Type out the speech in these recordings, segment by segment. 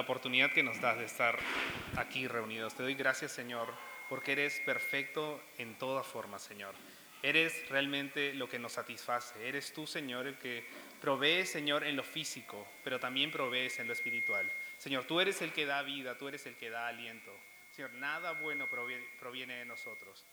la oportunidad que nos das de estar aquí reunidos. Te doy gracias, Señor, porque eres perfecto en toda forma, Señor. Eres realmente lo que nos satisface. Eres tú, Señor, el que provee, Señor, en lo físico, pero también provees en lo espiritual. Señor, tú eres el que da vida, tú eres el que da aliento. Señor, nada bueno proviene de nosotros.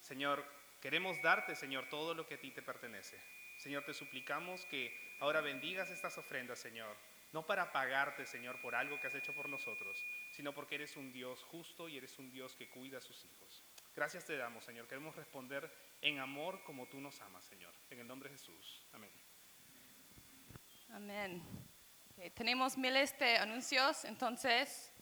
Señor, queremos darte, Señor, todo lo que a ti te pertenece. Señor, te suplicamos que ahora bendigas estas ofrendas, Señor, no para pagarte, Señor, por algo que has hecho por nosotros, sino porque eres un Dios justo y eres un Dios que cuida a sus hijos. Gracias te damos, Señor. Queremos responder en amor como tú nos amas, Señor. En el nombre de Jesús. Amén. Amén. tenemos miles de anuncios, entonces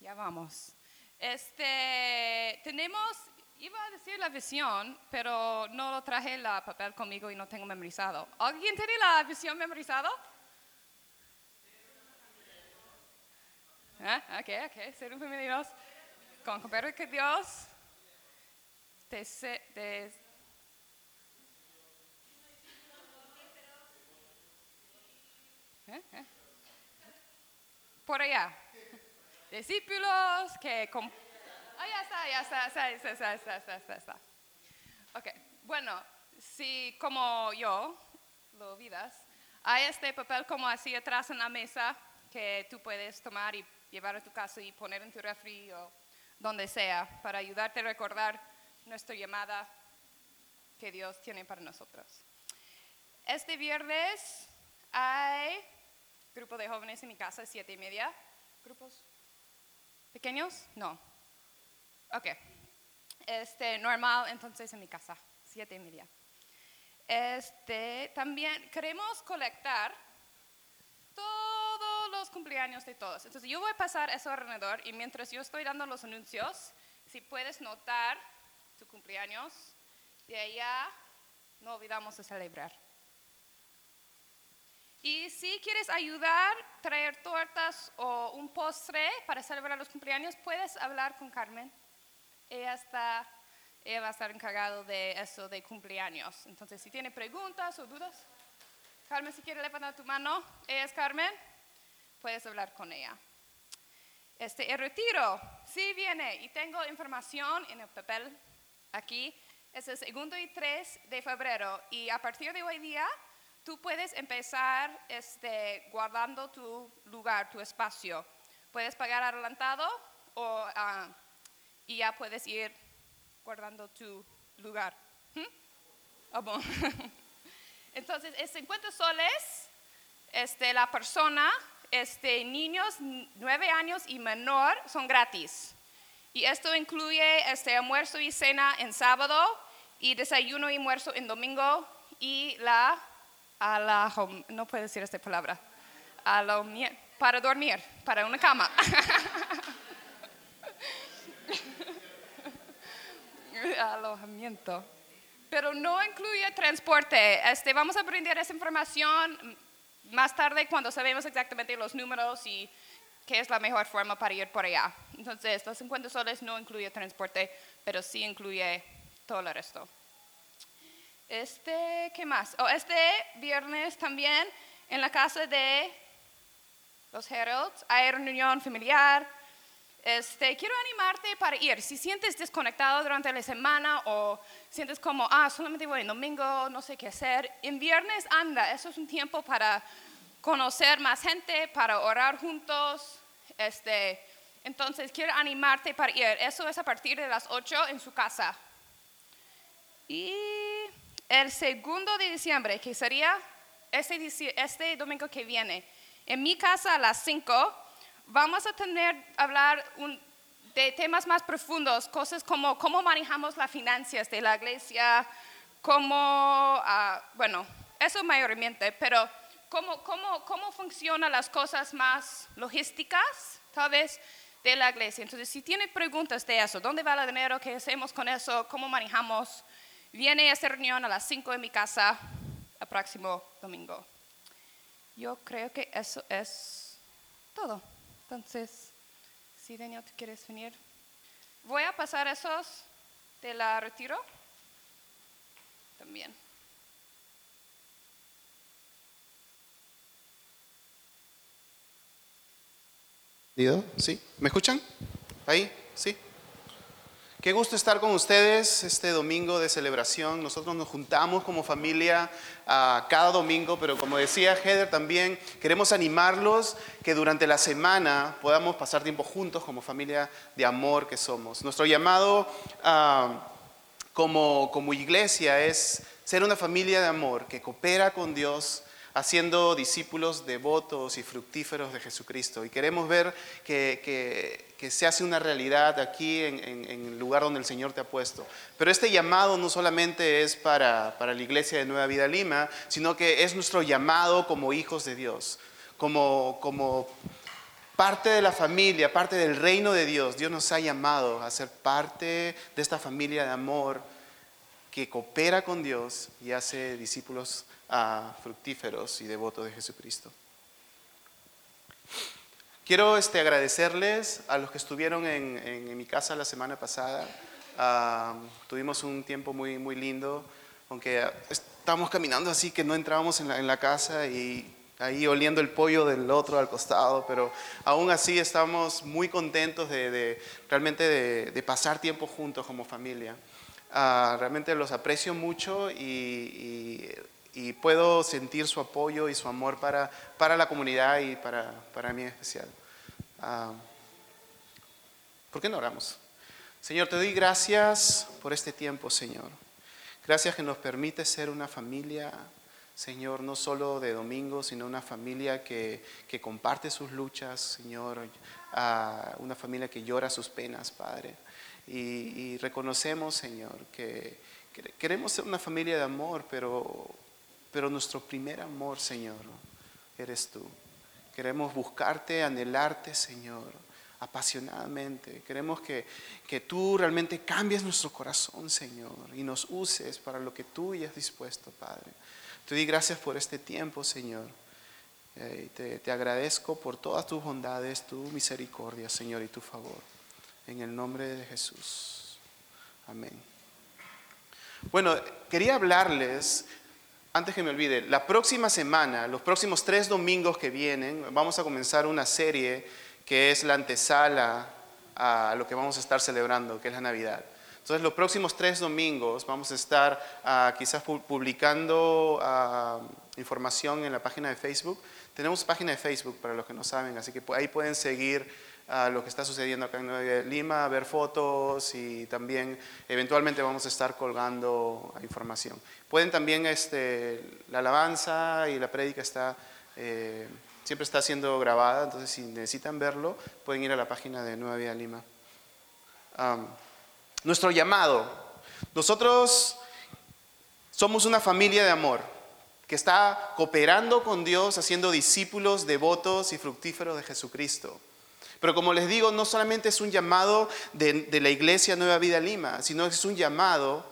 ya vamos. Este, tenemos, iba a decir la visión, pero no lo traje la papel conmigo y no tengo memorizado. ¿Alguien tiene la visión memorizado? ¿Eh? Ok, ok, ser un Dios. Con que Dios te, te ¿Eh? ¿Eh? Por allá. Discípulos que... Ah, ya está, ya está, ya está, ya está, ya está, Ok, bueno, si como yo lo olvidas, hay este papel como así atrás en la mesa que tú puedes tomar y llevar a tu casa y poner en tu refri o donde sea para ayudarte a recordar nuestra llamada que Dios tiene para nosotros. Este viernes hay grupo de jóvenes en mi casa, siete y media. ¿Grupos pequeños? No. Ok. Este, normal, entonces en mi casa, siete y media. Este, también queremos colectar todos los cumpleaños de todos. Entonces yo voy a pasar eso alrededor y mientras yo estoy dando los anuncios, si puedes notar tu cumpleaños, de allá no olvidamos de celebrar. Y si quieres ayudar, traer tortas o un postre para celebrar los cumpleaños, puedes hablar con Carmen. Ella, está, ella va a estar encargado de eso de cumpleaños. Entonces, si tiene preguntas o dudas, Carmen, si quiere levantar tu mano, ella es Carmen, puedes hablar con ella. Este, el retiro, sí viene y tengo información en el papel aquí. Es el segundo y 3 de febrero y a partir de hoy día tú puedes empezar este, guardando tu lugar, tu espacio. Puedes pagar adelantado o, ah, y ya puedes ir guardando tu lugar. ¿Mm? Oh, Entonces, es 50 soles, este, la persona, este, niños 9 años y menor son gratis. Y esto incluye este, almuerzo y cena en sábado y desayuno y almuerzo en domingo y la a la, no puedo decir esta palabra, para dormir, para una cama. Alojamiento. Pero no incluye transporte. Este, vamos a aprender esa información más tarde cuando sabemos exactamente los números y qué es la mejor forma para ir por allá. Entonces, los 50 soles no incluye transporte, pero sí incluye todo el resto. Este, ¿qué más? Oh, este viernes también en la casa de los Heralds hay reunión familiar. Este, quiero animarte para ir. Si sientes desconectado durante la semana o sientes como, ah, solamente voy en domingo, no sé qué hacer, en viernes anda. Eso es un tiempo para conocer más gente, para orar juntos. Este, entonces, quiero animarte para ir. Eso es a partir de las 8 en su casa. Y el segundo de diciembre, que sería este, este, domingo que viene, en mi casa a las 5, vamos a tener, hablar de temas más profundos, cosas como cómo manejamos las finanzas de la iglesia, cómo, ah, bueno, eso mayormente, pero cómo, cómo, cómo funcionan las cosas más logísticas, tal vez, de la iglesia. Entonces, si tiene preguntas de eso, ¿dónde va el dinero? ¿Qué hacemos con eso? ¿Cómo manejamos? Viene esta reunión a las 5 en mi casa el próximo domingo. Yo creo que eso es todo. Entonces, si Daniel, ¿tú quieres venir? Voy a pasar esos de la retiro también. ¿Sí? ¿Me escuchan? ¿Ahí? ¿Sí? Qué gusto estar con ustedes este domingo de celebración. Nosotros nos juntamos como familia ah, cada domingo, pero como decía Heather también, queremos animarlos que durante la semana podamos pasar tiempo juntos como familia de amor que somos. Nuestro llamado ah, como, como iglesia es ser una familia de amor que coopera con Dios haciendo discípulos devotos y fructíferos de Jesucristo. Y queremos ver que, se hace una realidad aquí en, el lugar donde el Señor te ha puesto. Pero este llamado no solamente es para, la iglesia de Nueva Vida Lima, sino que es nuestro llamado como hijos de Dios, como, como parte de la familia, parte del reino de Dios. Dios nos ha llamado a ser parte de esta familia de amor que coopera con Dios y hace discípulos fructíferos y devotos de Jesucristo. Quiero este, agradecerles a los que estuvieron en, mi casa la semana pasada. Ah, tuvimos un tiempo muy, muy lindo, aunque estábamos caminando así que no entrábamos en la, casa y ahí oliendo el pollo del otro al costado, pero aún así estamos muy contentos de, realmente de, pasar tiempo juntos como familia. Ah, realmente los aprecio mucho y y puedo sentir su apoyo y su amor para, para la comunidad y para, para mí en especial. Ah, ¿Por qué no oramos? Señor, te doy gracias por este tiempo, Señor. Gracias que nos permite ser una familia, Señor, no solo de domingo, sino una familia que, que comparte sus luchas, Señor, ah, una familia que llora sus penas, Padre. Y, reconocemos, Señor, que queremos ser una familia de amor, pero pero nuestro primer amor, Señor, eres tú. Queremos buscarte, anhelarte, Señor, apasionadamente. Queremos que, que tú realmente cambies nuestro corazón, Señor, y nos uses para lo que tú ya has dispuesto, Padre. Te di gracias por este tiempo, Señor. Eh, te, te agradezco por todas tus bondades, tu misericordia, Señor, y tu favor. En el nombre de Jesús. Amén. Bueno, quería hablarles antes que me olvide, la próxima semana, los próximos tres domingos que vienen, vamos a comenzar una serie que es la antesala a lo que vamos a estar celebrando, que es la Navidad. Entonces, los próximos tres domingos vamos a estar ah, quizás publicando ah, información en la página de Facebook. Tenemos página de Facebook para los que no saben, así que ahí pueden seguir a lo que está sucediendo acá en Nueva Lima, ver fotos y también eventualmente vamos a estar colgando información. Pueden también, este, la alabanza y la prédica está, eh, siempre está siendo grabada, entonces si necesitan verlo, pueden ir a la página de Nueva Vida Lima. nuestro llamado. Nosotros somos una familia de amor que está cooperando con Dios, haciendo discípulos devotos y fructíferos de Jesucristo. Pero como les digo, no solamente es un llamado de, la iglesia Nueva Vida Lima, sino es un llamado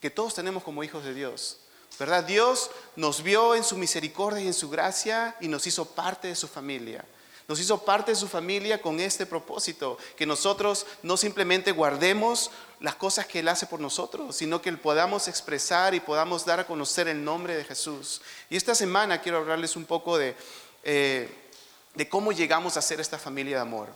que todos tenemos como hijos de Dios. ¿Verdad? Dios nos vio en su misericordia y en su gracia y nos hizo parte de su familia. Nos hizo parte de su familia con este propósito, que nosotros no simplemente guardemos las cosas que Él hace por nosotros, sino que podamos expresar y podamos dar a conocer el nombre de Jesús. Y esta semana quiero hablarles un poco de... Eh, de cómo llegamos a ser esta familia de amor.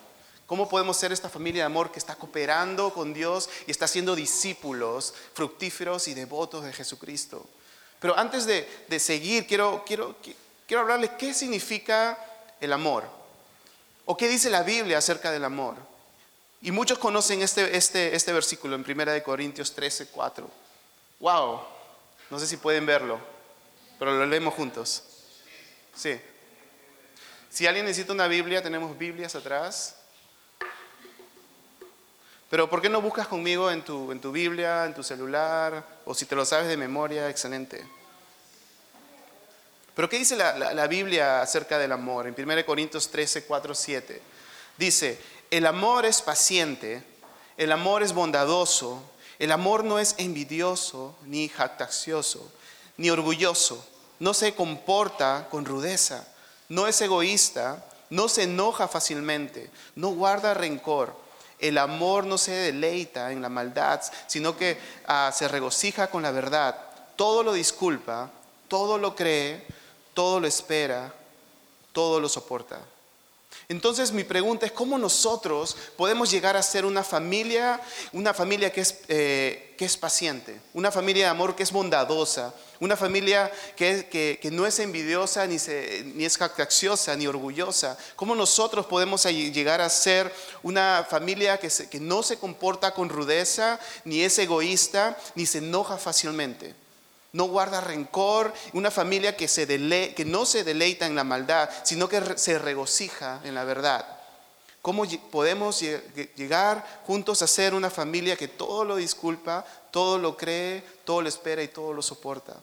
¿Cómo podemos ser esta familia de amor que está cooperando con Dios y está siendo discípulos fructíferos y devotos de Jesucristo? Pero antes de, seguir, quiero, quiero, quiero hablarles qué significa el amor. ¿O qué dice la Biblia acerca del amor? Y muchos conocen este, este, este versículo en 1 Corintios 13, 4. ¡Wow! No sé si pueden verlo, pero lo leemos juntos. Sí. Si alguien necesita una Biblia, tenemos Biblias atrás. Pero ¿por qué no buscas conmigo en tu, en tu Biblia, en tu celular, o si te lo sabes de memoria, excelente. Pero ¿qué dice la, la Biblia acerca del amor? En 1 Corintios 13, 4, 7. Dice, el amor es paciente, el amor es bondadoso, el amor no es envidioso, ni jactancioso, ni orgulloso, no se comporta con rudeza no es egoísta, no se enoja fácilmente, no guarda rencor. El amor no se deleita en la maldad, sino que ah, se regocija con la verdad. Todo lo disculpa, todo lo cree, todo lo espera, todo lo soporta. Entonces mi pregunta es cómo nosotros podemos llegar a ser una familia, una familia que es, eh, que es paciente, una familia de amor que es bondadosa, una familia que, que, no es envidiosa, ni, se, ni es jactanciosa, ni orgullosa. ¿Cómo nosotros podemos llegar a ser una familia que, que no se comporta con rudeza, ni es egoísta, ni se enoja fácilmente? No guarda rencor, una familia que, se que no se deleita en la maldad, sino que se regocija en la verdad. ¿Cómo podemos llegar juntos a ser una familia que todo lo disculpa, todo lo cree, todo lo espera y todo lo soporta?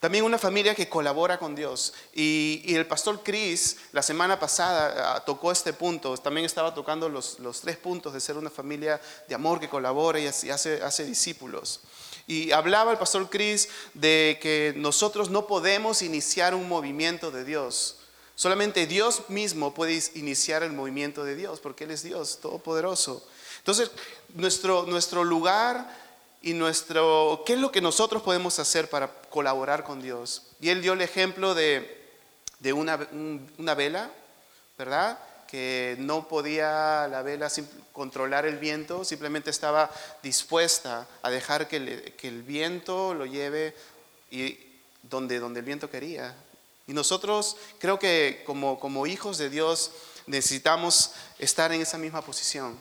También una familia que colabora con Dios. Y, el pastor Chris la semana pasada ah, tocó este punto, también estaba tocando los, tres puntos de ser una familia de amor que colabora y hace, hace discípulos. Y hablaba el pastor Chris de que nosotros no podemos iniciar un movimiento de Dios. Solamente Dios mismo puede iniciar el movimiento de Dios, porque Él es Dios Todopoderoso. Entonces, nuestro, nuestro lugar y nuestro, qué es lo que nosotros podemos hacer para colaborar con Dios. Y él dio el ejemplo de, de una, una, vela, ¿verdad? Que no podía la vela controlar el viento, simplemente estaba dispuesta a dejar que, que el viento lo lleve y donde, donde el viento quería. Y nosotros creo que como, como hijos de Dios necesitamos estar en esa misma posición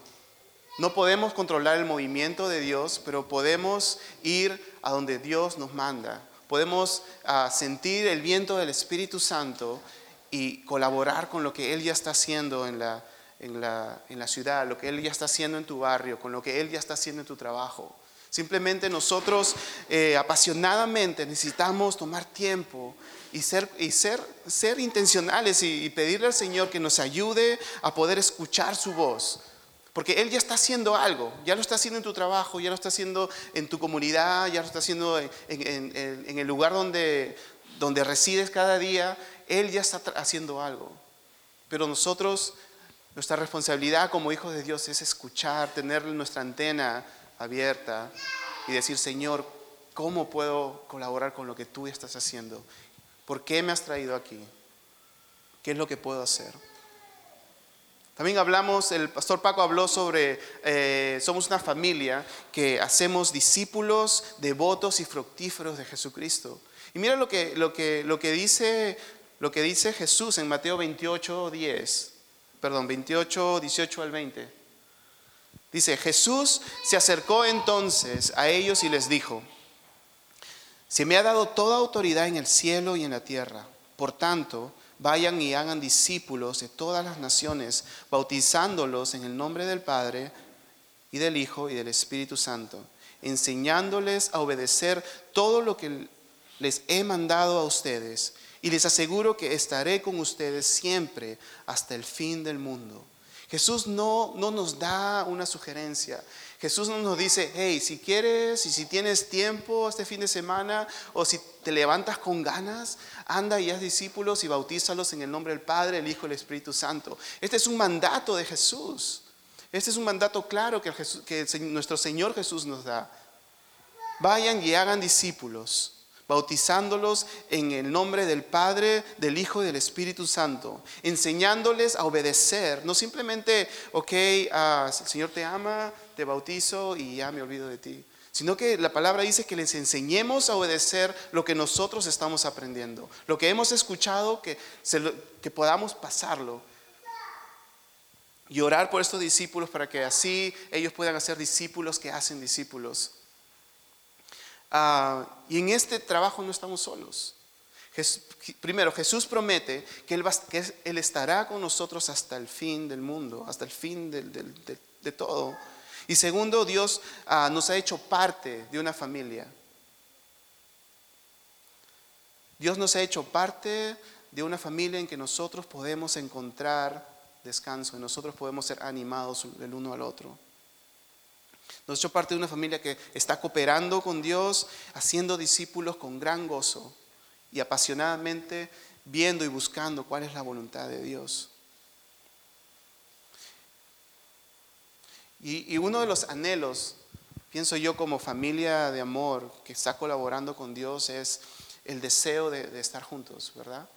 no podemos controlar el movimiento de Dios, pero podemos ir a donde Dios nos manda. Podemos ah, sentir el viento del Espíritu Santo y colaborar con lo que Él ya está haciendo en la, en la, ciudad, lo que Él ya está haciendo en tu barrio, con lo que Él ya está haciendo en tu trabajo. Simplemente nosotros eh, apasionadamente necesitamos tomar tiempo y ser, y ser, ser intencionales y pedirle al Señor que nos ayude a poder escuchar su voz porque Él ya está haciendo algo, ya lo está haciendo en tu trabajo, ya lo está haciendo en tu comunidad, ya lo está haciendo en, el lugar donde, donde resides cada día. Él ya está haciendo algo. Pero nosotros, nuestra responsabilidad como hijos de Dios es escuchar, tener nuestra antena abierta y decir, Señor, ¿cómo puedo colaborar con lo que tú estás haciendo? ¿Por qué me has traído aquí? ¿Qué es lo que puedo hacer? También hablamos, el pastor Paco habló sobre, eh, somos una familia que hacemos discípulos devotos y fructíferos de Jesucristo. Y mira lo que, lo que, lo que, dice, lo que dice Jesús en Mateo 28, 10, perdón, 28, 18 al 20. Dice, Jesús se acercó entonces a ellos y les dijo, se me ha dado toda autoridad en el cielo y en la tierra. Por tanto, vayan y hagan discípulos de todas las naciones, bautizándolos en el nombre del Padre y del Hijo y del Espíritu Santo, enseñándoles a obedecer todo lo que les he mandado a ustedes. Y les aseguro que estaré con ustedes siempre hasta el fin del mundo. Jesús no, no nos da una sugerencia. Jesús no nos dice, hey, si quieres y si tienes tiempo este fin de semana o si te levantas con ganas, anda y haz discípulos y bautízalos en el nombre del Padre, el Hijo y el Espíritu Santo. Este es un mandato de Jesús. Este es un mandato claro que, nuestro Señor Jesús nos da. Vayan y hagan discípulos bautizándolos en el nombre del Padre, del Hijo y del Espíritu Santo, enseñándoles a obedecer, no simplemente, ok, ah, el Señor te ama, te bautizo y ya me olvido de ti, sino que la palabra dice que les enseñemos a obedecer lo que nosotros estamos aprendiendo, lo que hemos escuchado, que, que podamos pasarlo. Y orar por estos discípulos para que así ellos puedan hacer discípulos que hacen discípulos. Ah, y en este trabajo no estamos solos. primero, Jesús promete que él, él, estará con nosotros hasta el fin del mundo, hasta el fin de, todo. Y segundo, Dios ah, nos ha hecho parte de una familia. Dios nos ha hecho parte de una familia en que nosotros podemos encontrar descanso, y nosotros podemos ser animados el uno al otro. Nos hecho parte de una familia que está cooperando con Dios, haciendo discípulos con gran gozo y apasionadamente viendo y buscando cuál es la voluntad de Dios. Y, uno de los anhelos, pienso yo como familia de amor que está colaborando con Dios, es, el deseo de, estar juntos, ¿verdad?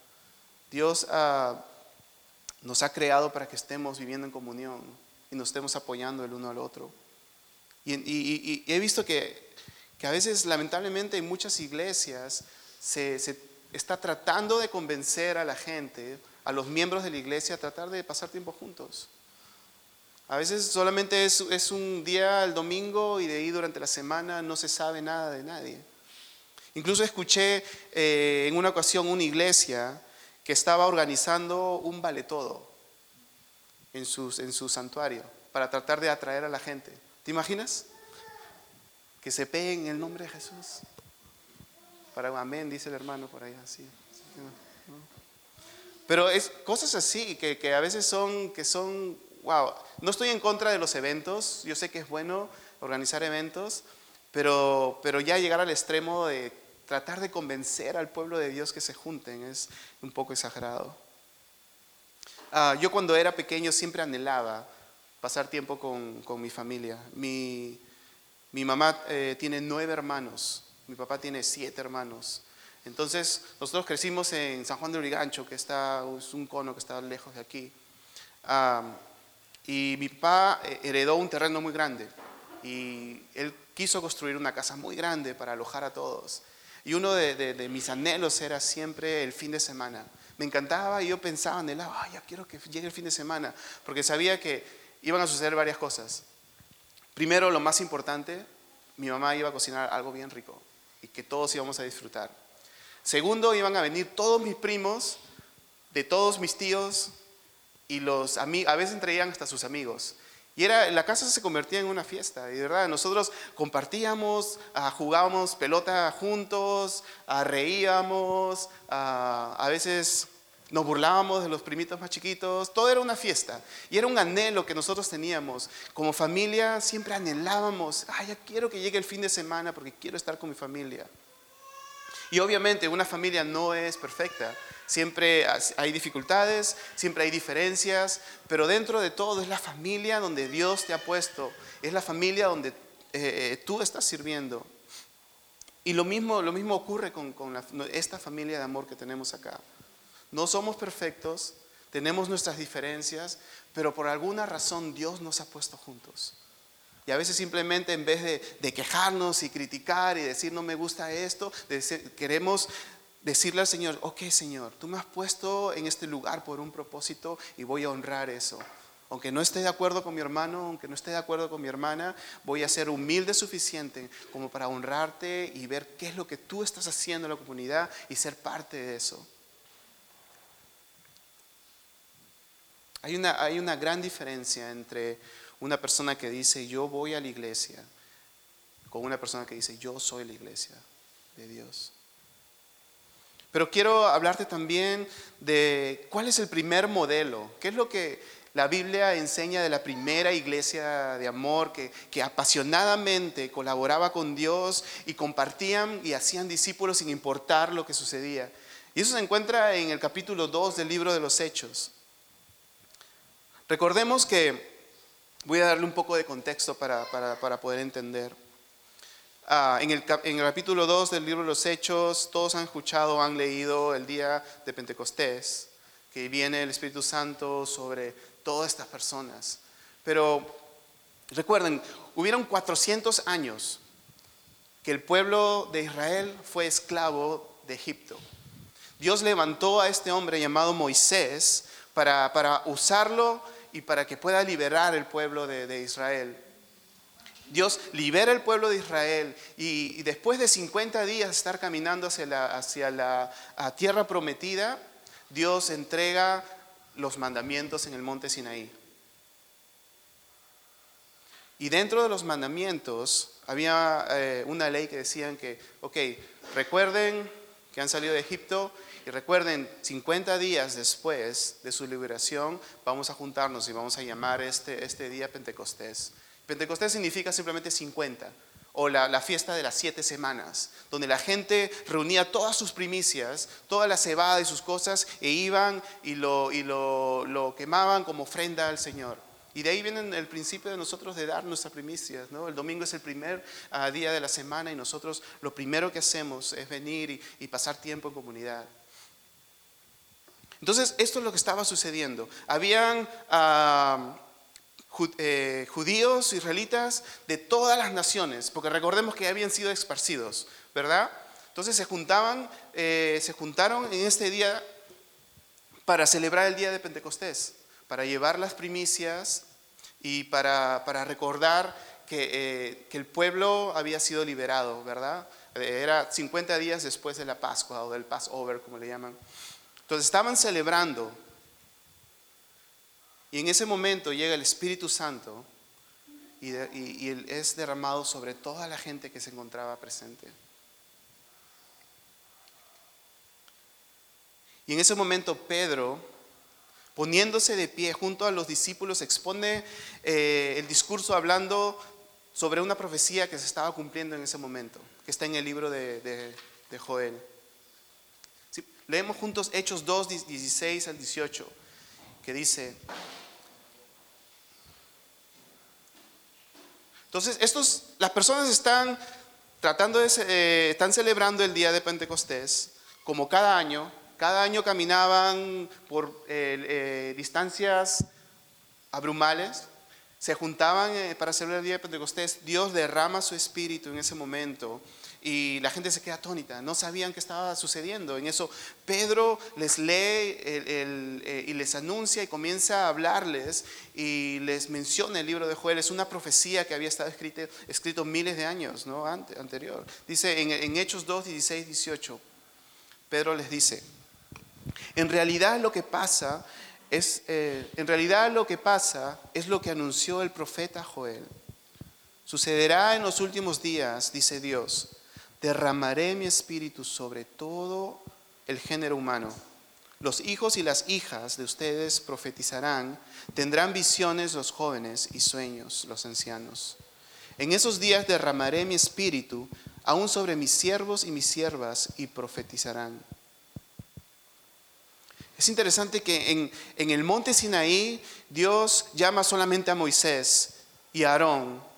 Dios ah, nos ha creado para que estemos viviendo en comunión y nos estemos apoyando el uno al otro. Y, he visto que, a veces, lamentablemente, en muchas iglesias se, está tratando de convencer a la gente, a los miembros de la iglesia, a tratar de pasar tiempo juntos. A veces solamente es, un día el domingo y de ahí durante la semana no se sabe nada de nadie. Incluso escuché eh, en una ocasión una iglesia que estaba organizando un vale todo en, en su santuario para tratar de atraer a la gente. ¿Te imaginas? Que se peguen en el nombre de Jesús. Para amén, dice el hermano por ahí así. Pero es cosas así que, que, a veces son, que son, wow, no estoy en contra de los eventos, yo sé que es bueno organizar eventos, pero, pero ya llegar al extremo de tratar de convencer al pueblo de Dios que se junten es un poco exagerado. Ah, yo cuando era pequeño siempre anhelaba pasar tiempo con, con mi familia. Mi, mi mamá eh, tiene nueve hermanos, mi papá tiene siete hermanos. Entonces, nosotros crecimos en San Juan de Urigancho, que está, es un cono que está lejos de aquí. Y mi papá eh, heredó un terreno muy grande y él quiso construir una casa muy grande para alojar a todos. Y uno de, mis anhelos era siempre el fin de semana. Me encantaba y yo pensaba, anhelaba, ya quiero que llegue el fin de semana, porque sabía que iban a suceder varias cosas. Primero, lo más importante, mi mamá iba a cocinar algo bien rico y que todos íbamos a disfrutar. Segundo, iban a venir todos mis primos, de todos mis tíos, y los a veces traían hasta sus amigos. Y era, la casa se convertía en una fiesta, y de verdad, nosotros compartíamos, ah, jugábamos pelota juntos, ah, reíamos, ah, a veces nos burlábamos de los primitos más chiquitos, todo era una fiesta y era un anhelo que nosotros teníamos. Como familia siempre anhelábamos, ay, ya quiero que llegue el fin de semana porque quiero estar con mi familia. Y obviamente una familia no es perfecta, siempre hay dificultades, siempre hay diferencias, pero dentro de todo es la familia donde Dios te ha puesto, es la familia donde eh, tú estás sirviendo. Y lo mismo, lo mismo ocurre con, esta familia de amor que tenemos acá. No somos perfectos, tenemos nuestras diferencias, pero por alguna razón Dios nos ha puesto juntos. Y a veces simplemente en vez de, quejarnos y criticar y decir no me gusta esto, queremos decirle al Señor, ok Señor, tú me has puesto en este lugar por un propósito y voy a honrar eso. Aunque no esté de acuerdo con mi hermano, aunque no esté de acuerdo con mi hermana, voy a ser humilde suficiente como para honrarte y ver qué es lo que tú estás haciendo en la comunidad y ser parte de eso. Hay una, hay una gran diferencia entre una persona que dice yo voy a la iglesia con una persona que dice yo soy la iglesia de Dios. Pero quiero hablarte también de cuál es el primer modelo, qué es lo que la Biblia enseña de la primera iglesia de amor que, apasionadamente colaboraba con Dios y compartían y hacían discípulos sin importar lo que sucedía. Y eso se encuentra en el capítulo 2 del libro de los Hechos. Recordemos que, voy a darle un poco de contexto para, poder entender. Ah, en, el, capítulo 2 del libro de los Hechos, todos han escuchado, han leído el día de Pentecostés, que viene el Espíritu Santo sobre todas estas personas. Pero recuerden, hubieron 400 años que el pueblo de Israel fue esclavo de Egipto. Dios levantó a este hombre llamado Moisés para, para usarlo y para que pueda liberar el pueblo de, Israel. Dios libera el pueblo de Israel y, después de 50 días estar caminando hacia la, hacia la tierra prometida, Dios entrega los mandamientos en el monte Sinaí. Y dentro de los mandamientos había eh, una ley que decían que, ok, recuerden que han salido de Egipto y recuerden, 50 días después de su liberación, vamos a juntarnos y vamos a llamar este, este día Pentecostés. Pentecostés significa simplemente 50, o la, fiesta de las siete semanas, donde la gente reunía todas sus primicias, toda la cebada y sus cosas, e iban y lo, y lo, lo quemaban como ofrenda al Señor. Y de ahí viene el principio de nosotros de dar nuestras primicias. ¿no? El domingo es el primer ah, día de la semana y nosotros lo primero que hacemos es venir y, pasar tiempo en comunidad. Entonces, esto es lo que estaba sucediendo. Habían ah, judíos, israelitas de todas las naciones, porque recordemos que habían sido esparcidos, ¿verdad? Entonces se juntaban, eh, se juntaron en este día para celebrar el día de Pentecostés, para llevar las primicias y para, para recordar que, eh, que el pueblo había sido liberado, ¿verdad? Eh, Era 50 días después de la Pascua o del Passover, como le llaman. Entonces estaban celebrando y en ese momento llega el Espíritu Santo y, es derramado sobre toda la gente que se encontraba presente. Y en ese momento Pedro, poniéndose de pie junto a los discípulos, expone eh, el discurso hablando sobre una profecía que se estaba cumpliendo en ese momento, que está en el libro de Joel. Sí, leemos juntos Hechos 2, 16 al 18, que dice, entonces estos, las personas están tratando de, eh, están celebrando el día de Pentecostés, como cada año, cada año caminaban por eh, distancias abrumales, se juntaban eh, para celebrar el día de Pentecostés, Dios derrama su espíritu en ese momento y la gente se queda atónita, no sabían qué estaba sucediendo. En eso Pedro les lee eh, y les anuncia y comienza a hablarles y les menciona el libro de Joel, es una profecía que había estado escrito, escrito miles de años ¿no? Ante- anterior. Dice en, en Hechos 2, 16, 18, Pedro les dice, en realidad lo que pasa es, eh, en realidad lo que pasa es lo que anunció el profeta Joel. Sucederá en los últimos días, dice Dios, derramaré mi espíritu sobre todo el género humano. Los hijos y las hijas de ustedes profetizarán, tendrán visiones los jóvenes y sueños los ancianos. En esos días derramaré mi espíritu aún sobre mis siervos y mis siervas y profetizarán. Es interesante que en, el monte Sinaí Dios llama solamente a Moisés y a Aarón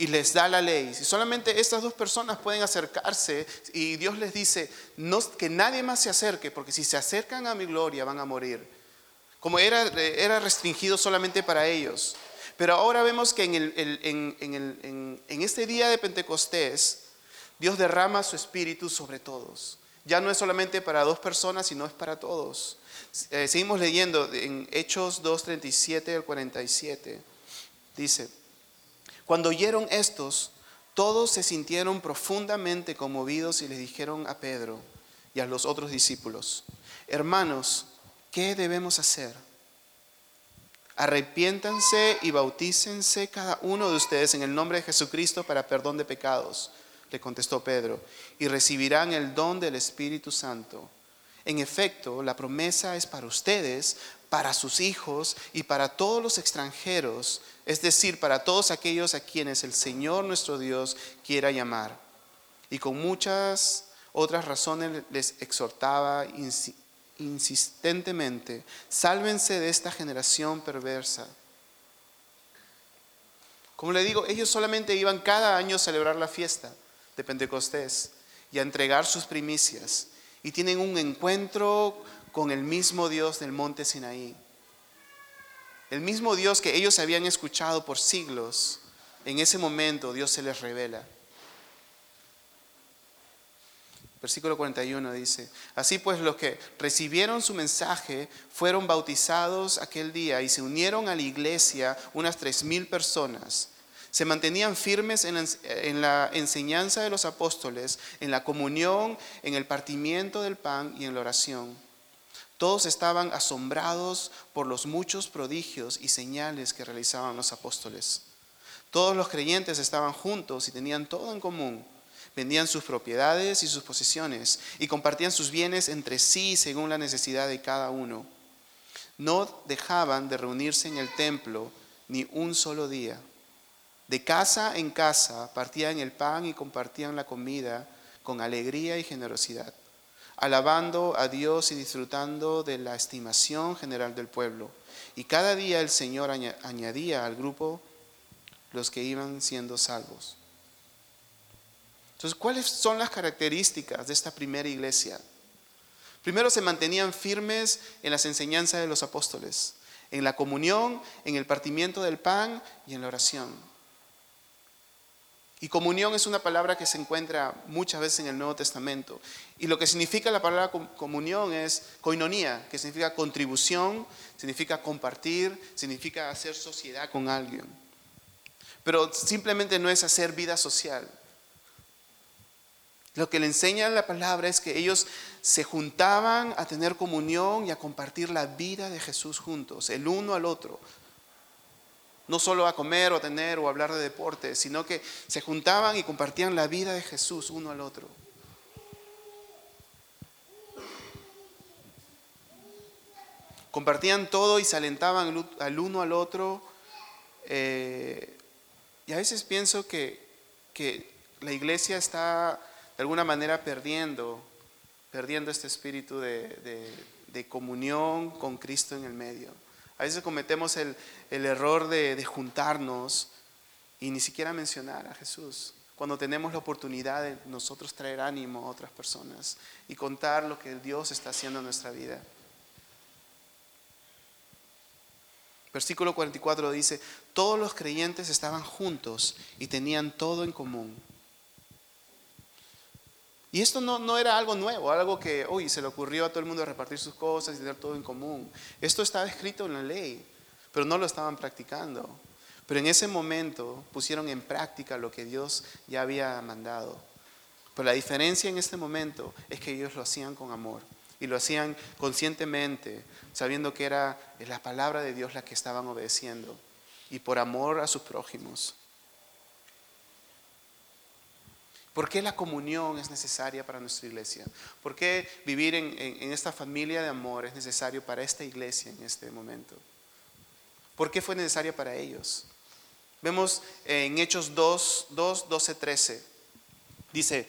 y les da la ley. Si solamente estas dos personas pueden acercarse y Dios les dice no, que nadie más se acerque, porque si se acercan a mi gloria van a morir. Como era, era restringido solamente para ellos. Pero ahora vemos que en, el- en- en- en este día de Pentecostés, Dios derrama su espíritu sobre todos. Ya no es solamente para dos personas, sino es para todos. Eh, seguimos leyendo en Hechos 2.37 al 47. Dice, cuando oyeron estos, todos se sintieron profundamente conmovidos y le dijeron a Pedro y a los otros discípulos, hermanos, ¿qué debemos hacer? Arrepiéntanse y bautícense cada uno de ustedes en el nombre de Jesucristo para perdón de pecados, le contestó Pedro, y recibirán el don del Espíritu Santo. En efecto, la promesa es para ustedes, para sus hijos y para todos los extranjeros, es decir, para todos aquellos a quienes el Señor nuestro Dios quiera llamar. Y con muchas otras razones les exhortaba insi- insistentemente, sálvense de esta generación perversa. Como le digo, ellos solamente iban cada año a celebrar la fiesta de Pentecostés y a entregar sus primicias. Y tienen un encuentro con el mismo Dios del monte Sinaí. El mismo Dios que ellos habían escuchado por siglos. En ese momento Dios se les revela. Versículo 41 dice, así pues los que recibieron su mensaje fueron bautizados aquel día y se unieron a la iglesia unas tres mil personas. Se mantenían firmes en la, en la enseñanza de los apóstoles, en la comunión, en el partimiento del pan y en la oración. Todos estaban asombrados por los muchos prodigios y señales que realizaban los apóstoles. Todos los creyentes estaban juntos y tenían todo en común. Vendían sus propiedades y sus posesiones y compartían sus bienes entre sí según la necesidad de cada uno. No dejaban de reunirse en el templo ni un solo día. De casa en casa partían el pan y compartían la comida con alegría y generosidad, alabando a Dios y disfrutando de la estimación general del pueblo. Y cada día el Señor añadía al grupo los que iban siendo salvos. Entonces, ¿cuáles son las características de esta primera iglesia? Primero se mantenían firmes en las enseñanzas de los apóstoles, en la comunión, en el partimiento del pan y en la oración. Y comunión es una palabra que se encuentra muchas veces en el Nuevo Testamento. Y lo que significa la palabra comunión es koinonía, que significa contribución, significa compartir, significa hacer sociedad con alguien. Pero simplemente no es hacer vida social. Lo que le enseña la palabra es que ellos se juntaban a tener comunión y a compartir la vida de Jesús juntos, el uno al otro, no solo a comer o tener o hablar de deporte, sino que se juntaban y compartían la vida de Jesús uno al otro. Compartían todo y se alentaban al uno al otro. Eh, y a veces pienso que, la iglesia está de alguna manera perdiendo, perdiendo este espíritu de comunión con Cristo en el medio. A veces cometemos el, error de, juntarnos y ni siquiera mencionar a Jesús cuando tenemos la oportunidad de nosotros traer ánimo a otras personas y contar lo que Dios está haciendo en nuestra vida. Versículo 44 dice, todos los creyentes estaban juntos y tenían todo en común. Y esto no, no, era algo nuevo, algo que hoy se le ocurrió a todo el mundo repartir sus cosas y tener todo en común. Esto estaba escrito en la ley, pero no lo estaban practicando. Pero en ese momento pusieron en práctica lo que Dios ya había mandado. Pero la diferencia en este momento es que ellos lo hacían con amor y lo hacían conscientemente, sabiendo que era la palabra de Dios la que estaban obedeciendo y por amor a sus prójimos. ¿Por qué la comunión es necesaria para nuestra iglesia? ¿Por qué vivir en, esta familia de amor es necesario para esta iglesia en este momento? ¿Por qué fue necesaria para ellos? Vemos en Hechos 2, 2 12, 13. Dice,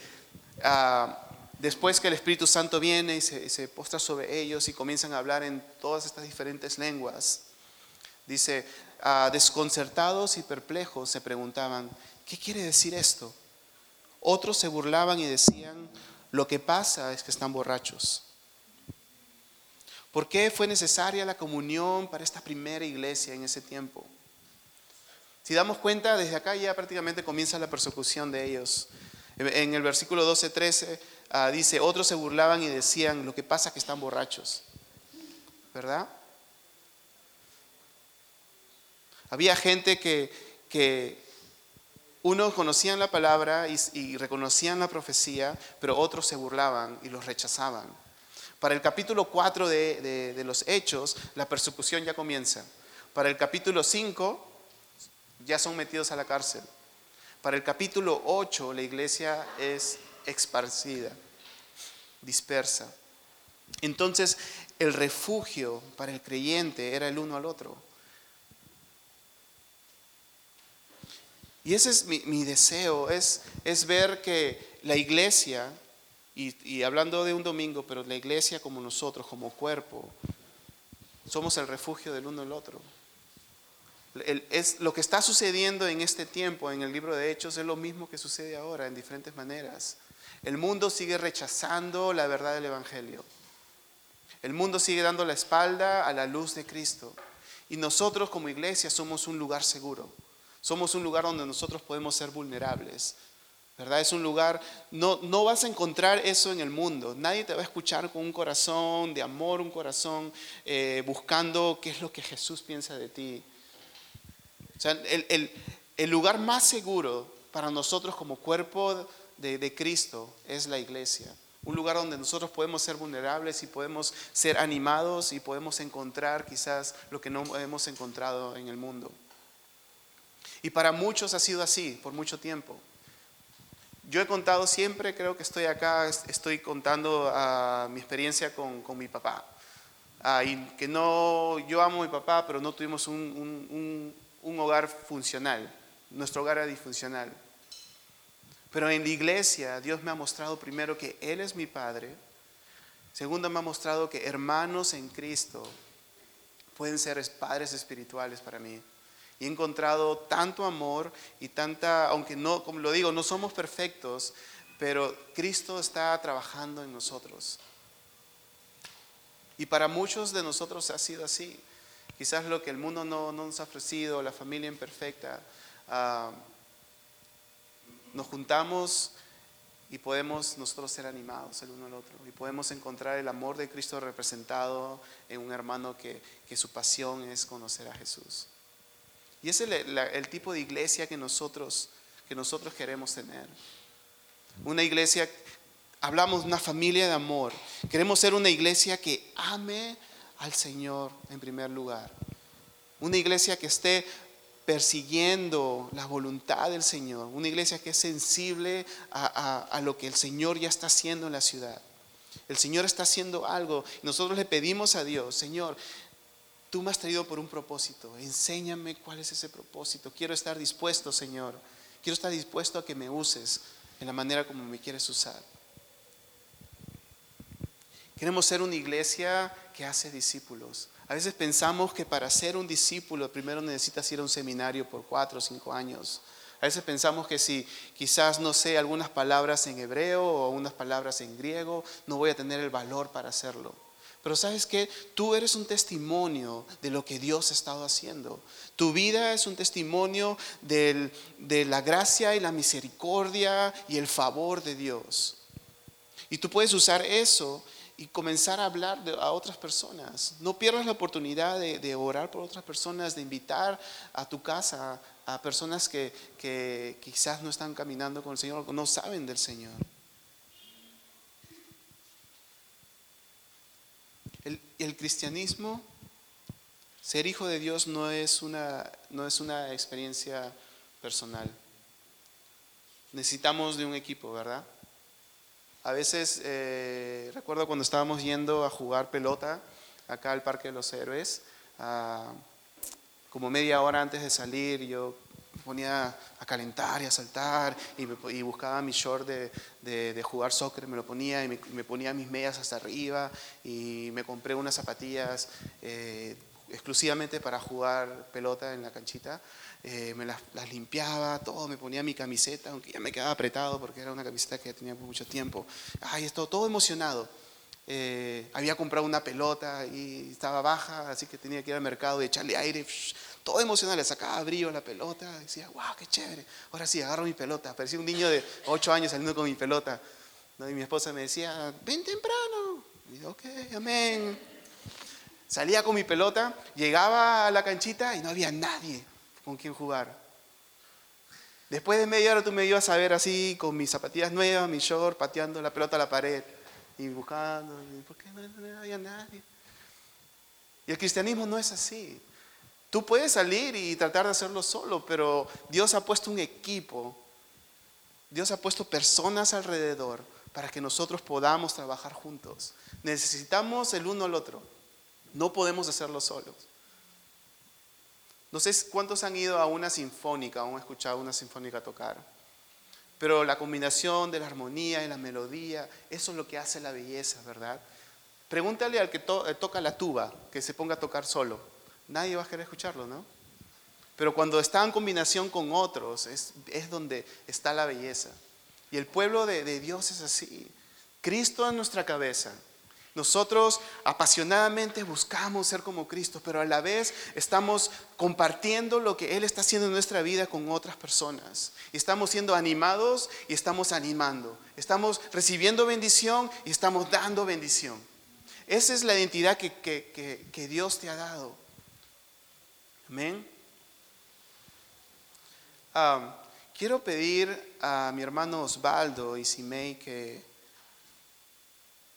ah, después que el Espíritu Santo viene y se, se postra sobre ellos y comienzan a hablar en todas estas diferentes lenguas, dice, ah, desconcertados y perplejos se preguntaban, ¿qué quiere decir esto? Otros se burlaban y decían, lo que pasa es que están borrachos. ¿Por qué fue necesaria la comunión para esta primera iglesia en ese tiempo? Si damos cuenta, desde acá ya prácticamente comienza la persecución de ellos. En el versículo 12-13 ah, dice, otros se burlaban y decían, lo que pasa es que están borrachos. ¿Verdad? Había gente que, que unos conocían la palabra y, reconocían la profecía, pero otros se burlaban y los rechazaban. Para el capítulo 4 de, de los Hechos, la persecución ya comienza. Para el capítulo 5, ya son metidos a la cárcel. Para el capítulo 8, la iglesia es esparcida, dispersa. Entonces, el refugio para el creyente era el uno al otro. Y ese es mi, deseo, es, es, ver que la iglesia, y, hablando de un domingo, pero la iglesia como nosotros, como cuerpo, somos el refugio del uno del otro. es, lo que está sucediendo en este tiempo, en el libro de Hechos, es lo mismo que sucede ahora en diferentes maneras. El mundo sigue rechazando la verdad del Evangelio. El mundo sigue dando la espalda a la luz de Cristo. Y nosotros como iglesia somos un lugar seguro. Somos un lugar donde nosotros podemos ser vulnerables. ¿Verdad? Es un lugar, no, no vas a encontrar eso en el mundo. Nadie te va a escuchar con un corazón de amor, un corazón eh, buscando qué es lo que Jesús piensa de ti. O sea, el, el, lugar más seguro para nosotros como cuerpo de, de Cristo es la iglesia. Un lugar donde nosotros podemos ser vulnerables y podemos ser animados y podemos encontrar quizás lo que no hemos encontrado en el mundo. Y para muchos ha sido así por mucho tiempo. Yo he contado siempre, creo que estoy acá, estoy contando a mi experiencia con, mi papá. Ah, y que no, yo amo a mi papá, pero no tuvimos un, un hogar funcional. Nuestro hogar era disfuncional. Pero en la iglesia Dios me ha mostrado primero que Él es mi Padre, Segundo, me ha mostrado que hermanos en Cristo pueden ser padres espirituales para mí. Y he encontrado tanto amor y tanta, aunque no, como lo digo, no somos perfectos, pero Cristo está trabajando en nosotros. Y para muchos de nosotros ha sido así. Quizás lo que el mundo no, nos ha ofrecido, la familia imperfecta, ah, nos juntamos y podemos nosotros ser animados el uno al otro y podemos encontrar el amor de Cristo representado en un hermano que, su pasión es conocer a Jesús. Y ese es el, tipo de iglesia que nosotros, que nosotros queremos tener. Una iglesia, hablamos de una familia de amor. Queremos ser una iglesia que ame al Señor en primer lugar. Una iglesia que esté persiguiendo la voluntad del Señor, una iglesia que es sensible a, lo que el Señor ya está haciendo en la ciudad. El Señor está haciendo algo nosotros le pedimos a Dios, Señor, tú me has traído por un propósito, enséñame cuál es ese propósito. Quiero estar dispuesto, Señor, quiero estar dispuesto a que me uses en la manera como me quieres usar. Queremos ser una iglesia que hace discípulos. A veces pensamos que para ser un discípulo primero necesitas ir a un seminario por cuatro o cinco años. A veces pensamos que si quizás no sé algunas palabras en hebreo o unas palabras en griego, no voy a tener el valor para hacerlo. Pero sabes que tú eres un testimonio de lo que Dios ha estado haciendo. Tu vida es un testimonio de la gracia y la misericordia y el favor de Dios. Y tú puedes usar eso y comenzar a hablar a otras personas. No pierdas la oportunidad de, orar por otras personas, de invitar a tu casa a personas que, quizás no están caminando con el Señor, no saben del Señor. El, cristianismo, ser hijo de Dios no es, una, no es una experiencia personal. Necesitamos de un equipo, ¿verdad? A veces eh, recuerdo cuando estábamos yendo a jugar pelota acá al Parque de los Héroes, ah, como media hora antes de salir yo ponía a calentar y a saltar y, buscaba mi short de, jugar soccer, me lo ponía y me, ponía mis medias hasta arriba y me compré unas zapatillas eh, exclusivamente para jugar pelota en la canchita. Eh, me las, limpiaba, todo, me ponía mi camiseta, aunque ya me quedaba apretado porque era una camiseta que tenía por mucho tiempo. Ay, esto, todo emocionado. Eh, había comprado una pelota y estaba baja, así que tenía que ir al mercado y echarle aire, todo emocionado, le sacaba brillo a la pelota, decía, wow, qué chévere, ahora sí, agarro mi pelota. Parecía un niño de 8 años saliendo con mi pelota. Y mi esposa me decía, ven temprano. Y yo, ok, amén. Salía con mi pelota, llegaba a la canchita y no había nadie con quién jugar. Después de media hora tú me ibas a ver así con mis zapatillas nuevas, mi short, pateando la pelota a la pared y buscando, ¿por qué no, había nadie? Y el cristianismo no es así. Tú puedes salir y tratar de hacerlo solo, pero Dios ha puesto un equipo, Dios ha puesto personas alrededor para que nosotros podamos trabajar juntos. Necesitamos el uno al otro, no podemos hacerlo solos. No sé cuántos han ido a una sinfónica o han escuchado una sinfónica tocar. Pero la combinación de la armonía y la melodía, eso es lo que hace la belleza, ¿verdad? Pregúntale al que eh, toca la tuba, que se ponga a tocar solo. Nadie va a querer escucharlo, ¿no? Pero cuando está en combinación con otros, es, donde está la belleza. Y el pueblo de, Dios es así. Cristo en nuestra cabeza, nosotros apasionadamente buscamos ser como Cristo, pero a la vez estamos compartiendo lo que Él está haciendo en nuestra vida con otras personas. Y estamos siendo animados y estamos animando. Estamos recibiendo bendición y estamos dando bendición. Esa es la identidad que, Dios te ha dado. Amén. Quiero pedir a mi hermano Osvaldo y Simei que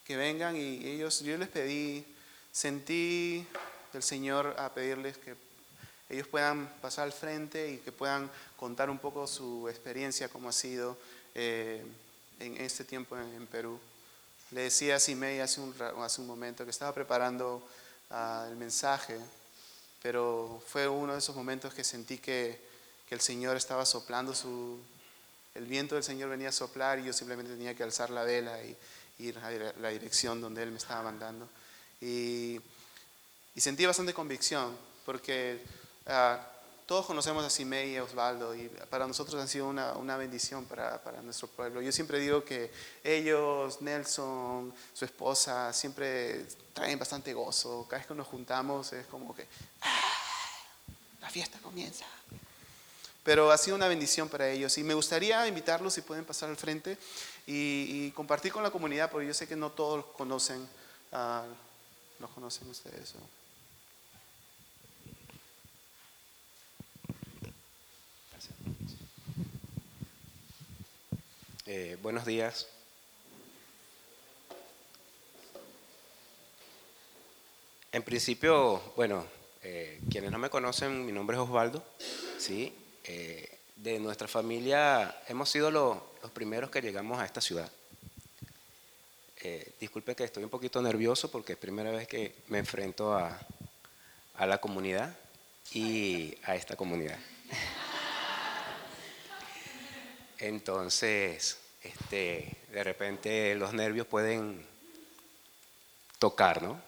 que vengan y ellos, yo les pedí, sentí del Señor a pedirles que ellos puedan pasar al frente y que puedan contar un poco su experiencia, cómo ha sido eh, en este tiempo en, Perú. Le decía a Simei hace un, hace un momento que estaba preparando ah, el mensaje, pero fue uno de esos momentos que sentí que, que el Señor estaba soplando su... El viento del Señor venía a soplar y yo simplemente tenía que alzar la vela y, ir a la dirección donde Él me estaba mandando. Y, sentí bastante convicción, porque ah, todos conocemos a Simei y a Osvaldo, y para nosotros han sido una, una bendición para, para, nuestro pueblo. Yo siempre digo que ellos, Nelson, su esposa, siempre traen bastante gozo. Cada vez que nos juntamos es como que, ¡ah! la fiesta comienza. Pero ha sido una bendición para ellos y me gustaría invitarlos si pueden pasar al frente y, compartir con la comunidad, porque yo sé que no todos conocen, uh, lo conocen ustedes. Eh, buenos días. En principio, bueno, eh, quienes no me conocen, mi nombre es Osvaldo, ¿sí? Eh, de nuestra familia hemos sido los primeros que llegamos a esta ciudad. disculpe que estoy un poquito nervioso porque es primera vez que me enfrento a, a la comunidad y a esta comunidad. Entonces, este, de repente los nervios pueden tocar, ¿no?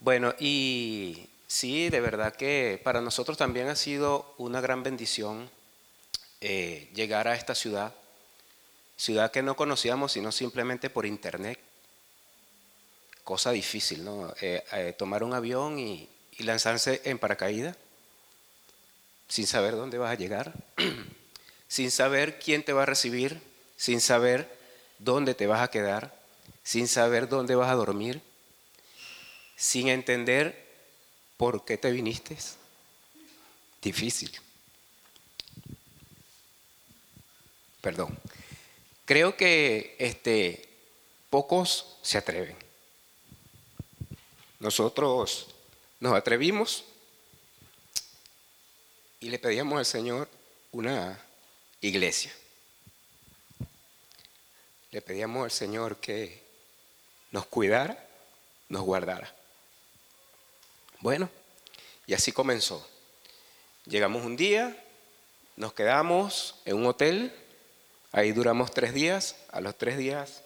Bueno, y sí, de verdad que para nosotros también ha sido una gran bendición eh, llegar a esta ciudad, ciudad que no conocíamos sino simplemente por internet. Cosa difícil, ¿no? Eh, eh, tomar un avión y, y lanzarse en paracaídas sin saber dónde vas a llegar, sin saber quién te va a recibir, sin saber dónde te vas a quedar, sin saber dónde vas a dormir, sin entender por qué te viniste. Difícil. Perdón. Creo que este, pocos se atreven. Nosotros nos atrevimos y le pedíamos al Señor una iglesia le pedíamos al Señor que nos cuidara, nos guardara. Bueno, y así comenzó. Llegamos un día, nos quedamos en un hotel, ahí duramos tres días, a los tres días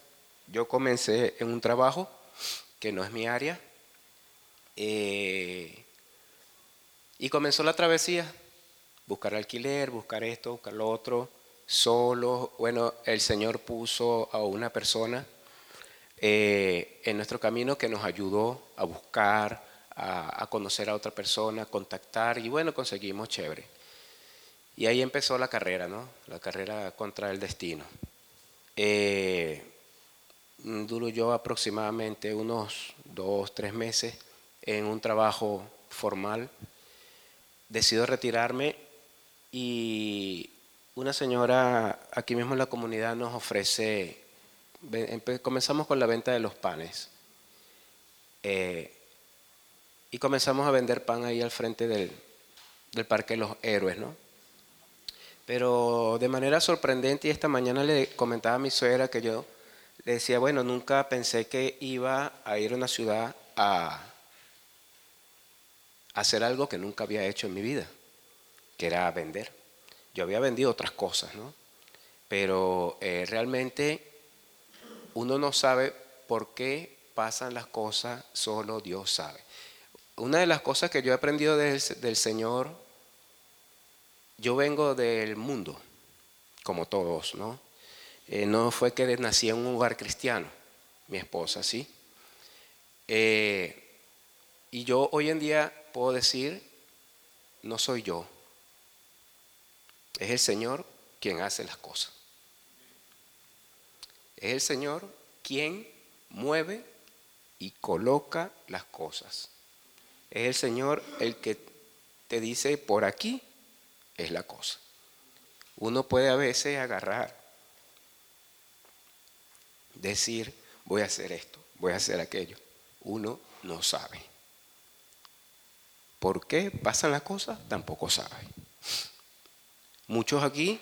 yo comencé en un trabajo que no es mi área, eh, y comenzó la travesía, buscar alquiler, buscar esto, buscar lo otro, solo. Bueno, el Señor puso a una persona eh, en nuestro camino que nos ayudó a buscar, a, conocer a otra persona, a contactar y bueno, conseguimos chévere. Y ahí empezó la carrera, ¿no? La carrera contra el destino. Eh, duro yo aproximadamente unos dos, tres meses en un trabajo formal. Decido retirarme y una señora aquí mismo en la comunidad nos ofrece, comenzamos con la venta de los panes. Eh, y comenzamos a vender pan ahí al frente del, del Parque de los Héroes, ¿no? Pero de manera sorprendente, y esta mañana le comentaba a mi suegra que yo le decía, bueno, nunca pensé que iba a ir a una ciudad a hacer algo que nunca había hecho en mi vida, que era vender. Yo había vendido otras cosas, ¿no? Pero eh, realmente uno no sabe por qué pasan las cosas, solo Dios sabe. Una de las cosas que yo he aprendido del, Señor, yo vengo del mundo, como todos, ¿no? Eh, no fue que nací en un hogar cristiano, mi esposa, sí. Eh, y yo hoy en día puedo decir, no soy yo, es el Señor quien hace las cosas. Es el Señor quien mueve y coloca las cosas. Es el Señor el que te dice por aquí es la cosa. Uno puede a veces agarrar, decir voy a hacer esto, voy a hacer aquello. Uno no sabe. ¿Por qué pasan las cosas? Tampoco sabe. Muchos aquí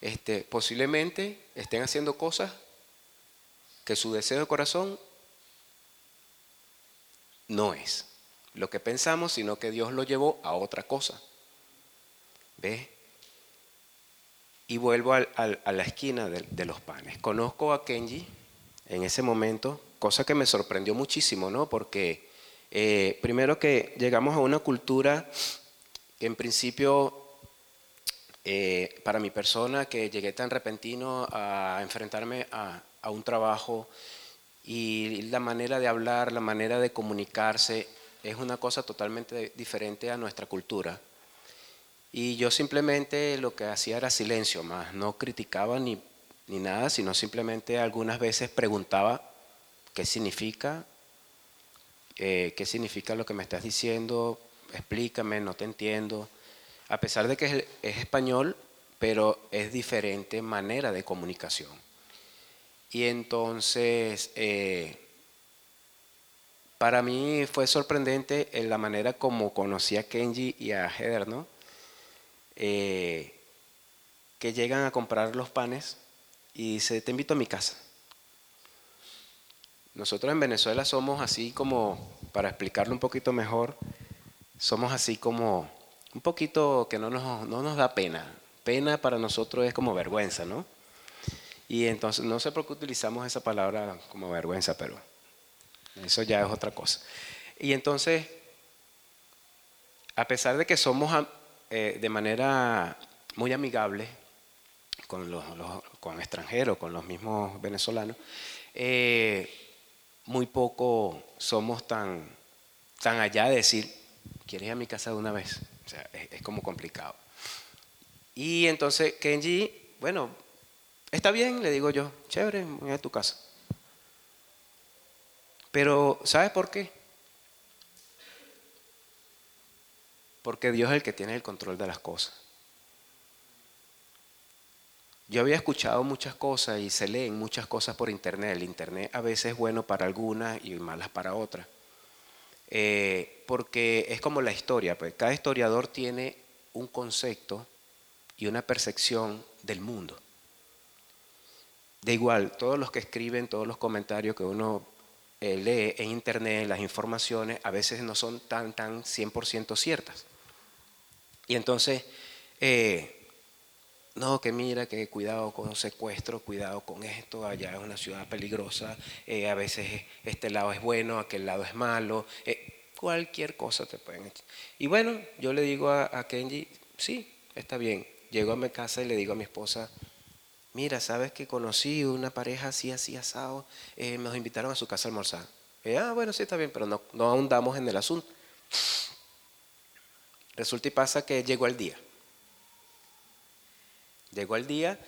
este, posiblemente estén haciendo cosas que su deseo de corazón no es lo que pensamos, sino que Dios lo llevó a otra cosa. ¿Ve? Y vuelvo a la esquina de, los panes. Conozco a Kenji, en ese momento, cosa que me sorprendió muchísimo, ¿no? Porque eh, primero que llegamos a una cultura que en principio, eh, para mi persona, que llegué tan repentino a enfrentarme a, a un trabajo y la manera de hablar, la manera de comunicarse, es una cosa totalmente diferente a nuestra cultura. Y yo simplemente lo que hacía era silencio, más no criticaba ni, ni nada, sino simplemente algunas veces preguntaba qué significa, eh, qué significa lo que me estás diciendo, explícame, no te entiendo. A pesar de que es, es español, pero es diferente manera de comunicación. Y entonces, eh, para mí fue sorprendente en la manera como conocí a Kenji y a Heather, ¿no? Eh, que llegan a comprar los panes y dice, te invito a mi casa. Nosotros en Venezuela somos así como, para explicarlo un poquito mejor, somos así como un poquito que no nos, no nos da pena. Pena para nosotros es como vergüenza, ¿no? Y entonces, no sé por qué utilizamos esa palabra como vergüenza, pero eso ya es otra cosa. Y entonces, a pesar de que somos eh, de manera muy amigable con los, extranjeros, con los mismos venezolanos, eh, muy poco somos tan, tan allá de decir, ¿quieres ir a mi casa de una vez? O sea, es, como complicado. Y entonces Kenji, bueno, está bien, le digo yo, chévere, voy a tu casa. Pero, ¿sabes por qué? Porque Dios es el que tiene el control de las cosas. Yo había escuchado muchas cosas y se leen muchas cosas por internet. El internet a veces es bueno para algunas y malas para otras. Eh, porque es como la historia, pues cada historiador tiene un concepto y una percepción del mundo. De igual, todos los que escriben, todos los comentarios que uno eh, lee en internet, las informaciones, a veces no son tan, tan 100% ciertas. Y entonces, eh, no, que mira, que cuidado con secuestro, cuidado con esto, allá es una ciudad peligrosa, eh, a veces este lado es bueno, aquel lado es malo, cualquier cosa te pueden echar. Y bueno, yo le digo a, Kenji, sí, está bien. Llego a mi casa y le digo a mi esposa, mira, sabes que conocí una pareja así, así, asado, eh, nos invitaron a su casa a almorzar. ah, bueno, sí, está bien, pero no, no ahondamos en el asunto. Resulta y pasa que llegó el día. Llegó el día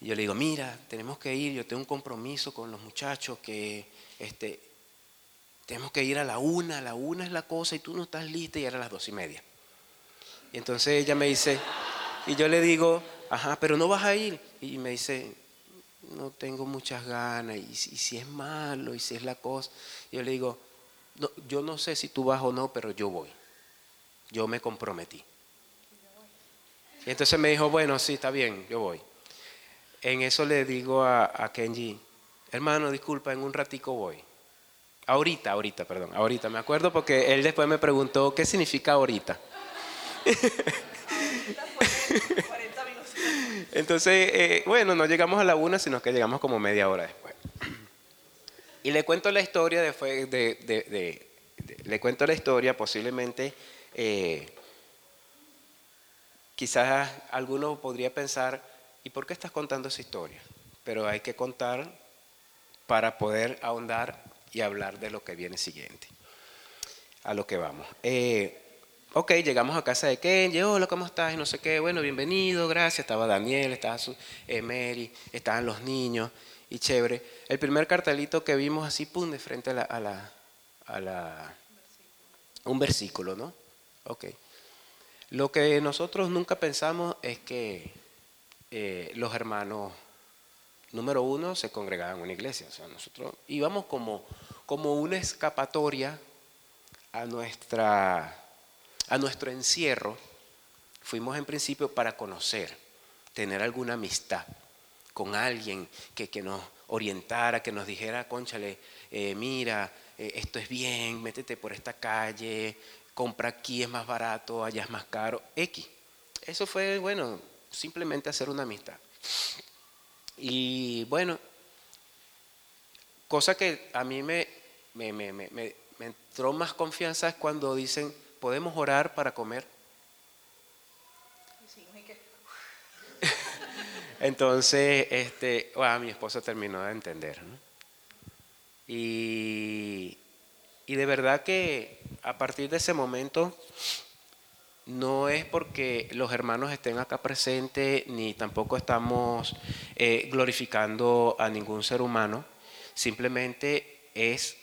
y yo le digo, mira, tenemos que ir, yo tengo un compromiso con los muchachos que este, tenemos que ir a la una, la una es la cosa y tú no estás lista y era a las dos y media. Y entonces ella me dice, y yo le digo, ajá, pero no vas a ir. Y me dice, no tengo muchas ganas, y, si es malo, y si es la cosa. yo le digo, no, yo no sé si tú vas o no, pero yo voy. Yo me comprometí. Y entonces me dijo, bueno, sí, está bien, yo voy. En eso le digo a, Kenji, hermano, disculpa, en un ratico voy. Ahorita, ahorita, perdón, ahorita, me acuerdo porque él después me preguntó, ¿qué significa ahorita? Entonces, eh, bueno, no llegamos a la una, sino que llegamos como media hora después. Y le cuento la historia, de, de, le cuento la historia, posiblemente, eh, quizás alguno podría pensar, ¿y por qué estás contando esa historia? Pero hay que contar para poder ahondar y hablar de lo que viene siguiente, a lo que vamos. Eh, Ok, llegamos a casa de Kenji, hola, ¿cómo estás? Y no sé qué, bueno, bienvenido, gracias. Estaba Daniel, estaba su, eh, Mary, estaban los niños, y chévere. El primer cartelito que vimos así, pum, de frente a la, a la, a la un versículo, ¿no? Ok. Lo que nosotros nunca pensamos es que eh, los hermanos, número uno, se congregaban en una iglesia. O sea, nosotros íbamos como, como una escapatoria a nuestra a nuestro encierro, fuimos en principio para conocer, tener alguna amistad con alguien que, nos orientara, que nos dijera, conchale, eh, mira, eh, esto es bien, métete por esta calle, compra aquí es más barato, allá es más caro, X. Eso fue, bueno, simplemente hacer una amistad. Y bueno, cosa que a mí me, me, me, me, me entró más confianza es cuando dicen, podemos orar para comer. Entonces, este, bueno, mi esposa terminó de entender. ¿no? Y, y de verdad que a partir de ese momento no es porque los hermanos estén acá presentes, ni tampoco estamos eh, glorificando a ningún ser humano, simplemente es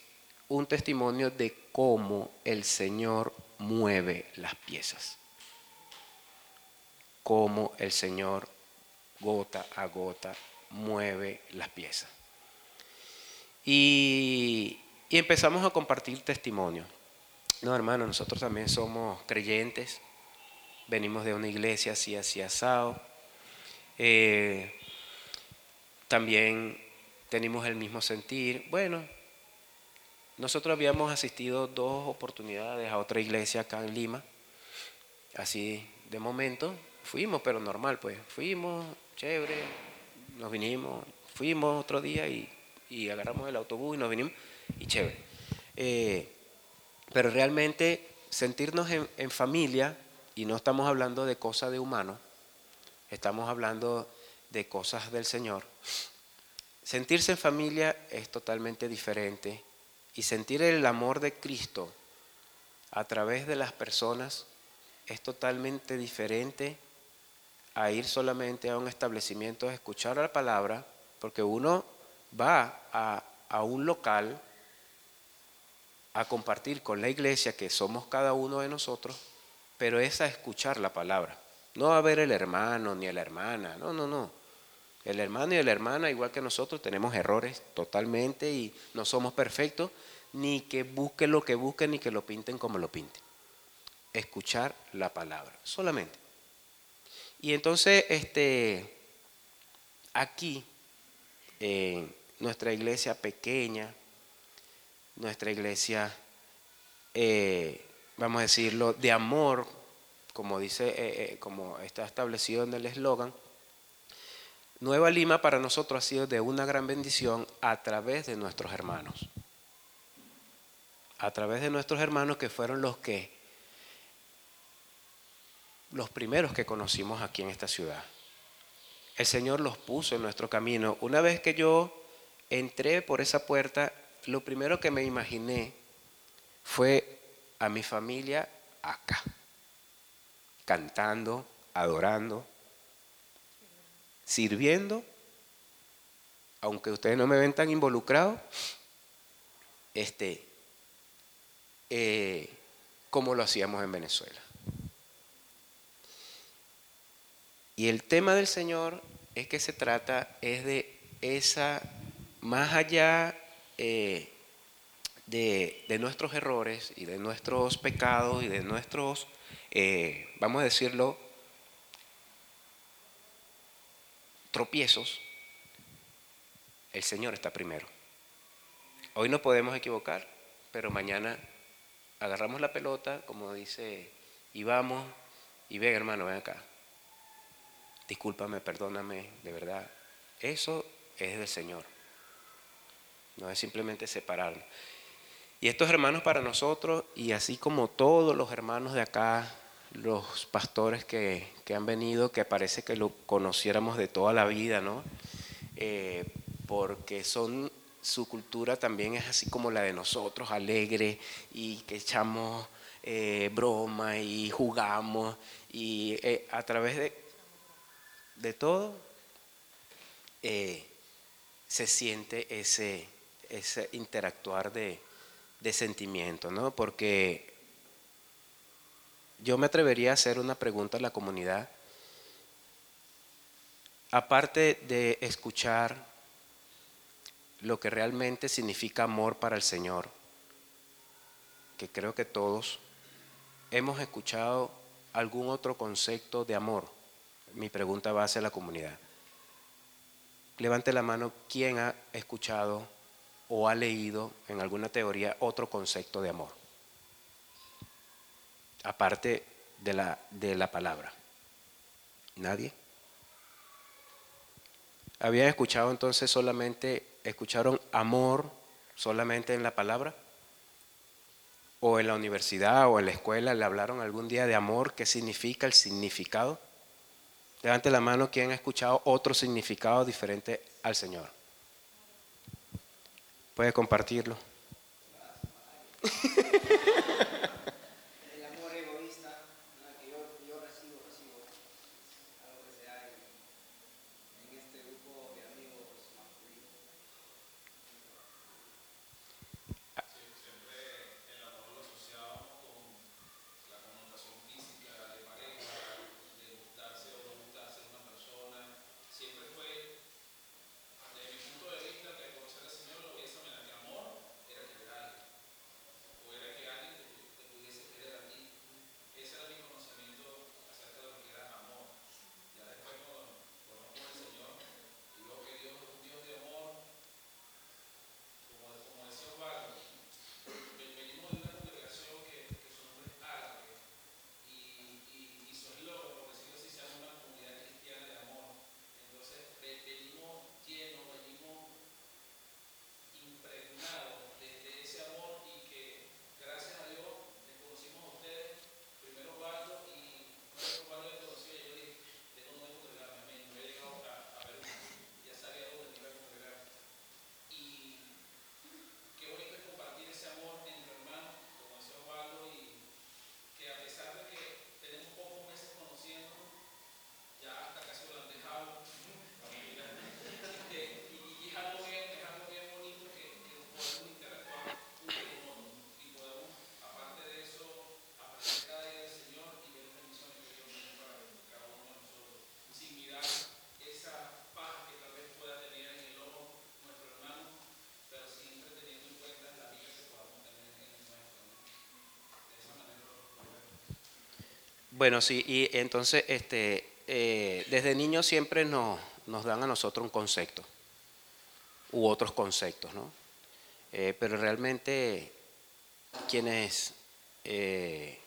un testimonio de cómo el Señor mueve las piezas, cómo el Señor gota a gota mueve las piezas. Y, y empezamos a compartir testimonio. No, hermano, nosotros también somos creyentes, venimos de una iglesia así, así asado. Eh, también tenemos el mismo sentir. Bueno, nosotros habíamos asistido dos oportunidades a otra iglesia acá en Lima, así de momento. Fuimos, pero normal, pues. Fuimos, chévere, nos vinimos, fuimos otro día y, y agarramos el autobús y nos vinimos, y chévere. Eh, pero realmente sentirnos en, familia, y no estamos hablando de cosas de humano, estamos hablando de cosas del Señor. Sentirse en familia es totalmente diferente y sentir el amor de Cristo a través de las personas es totalmente diferente a ir solamente a un establecimiento a escuchar la palabra, porque uno va a, a un local a compartir con la iglesia, que somos cada uno de nosotros, pero es a escuchar la palabra. No a ver el hermano ni a la hermana, no, no, no. El hermano y la hermana, igual que nosotros, tenemos errores totalmente y no somos perfectos, ni que busquen lo que busquen ni que lo pinten como lo pinten. Escuchar la palabra, solamente. Y entonces, este, aquí, en nuestra iglesia pequeña, nuestra iglesia, eh, vamos a decirlo, de amor, como dice, eh, eh, como está establecido en el eslogan, Nueva Lima para nosotros ha sido de una gran bendición a través de nuestros hermanos. A través de nuestros hermanos que fueron los que los primeros que conocimos aquí en esta ciudad. El Señor los puso en nuestro camino. Una vez que yo entré por esa puerta, lo primero que me imaginé fue a mi familia acá, cantando, adorando, sirviendo, aunque ustedes no me ven tan involucrado, este, eh, como lo hacíamos en Venezuela. Y el tema del Señor es que se trata es de esa, más allá eh, de, de, nuestros errores y de nuestros pecados y de nuestros, eh, vamos a decirlo, tropiezos, el Señor está primero. Hoy no podemos equivocar, pero mañana agarramos la pelota, como dice, y vamos, y ven hermano, ven acá discúlpame, perdóname, de verdad. Eso es del Señor. No es simplemente separarnos. Y estos hermanos para nosotros, y así como todos los hermanos de acá, los pastores que, que han venido, que parece que lo conociéramos de toda la vida, ¿no? Eh, porque son, su cultura también es así como la de nosotros, alegre, y que echamos eh, broma y jugamos, y eh, a través de, de todo, se siente ese, ese interactuar de, de sentimiento, ¿no? Porque yo me atrevería a hacer una pregunta a la comunidad. Aparte de escuchar lo que realmente significa amor para el Señor, que creo que todos hemos escuchado algún otro concepto de amor mi pregunta va hacia la comunidad. Levante la mano quién ha escuchado o ha leído en alguna teoría otro concepto de amor, aparte de la, de la palabra. ¿Nadie? Habían escuchado entonces solamente escucharon amor solamente en la palabra? ¿O en la universidad o en la escuela le hablaron algún día de amor? ¿Qué significa el significado? Levante la mano quien ha escuchado otro significado diferente al Señor. Puede compartirlo. Bueno, sí, y entonces este, eh, desde niños siempre nos, nos, dan a nosotros un concepto u otros conceptos, ¿no? Eh, pero realmente quienes eh,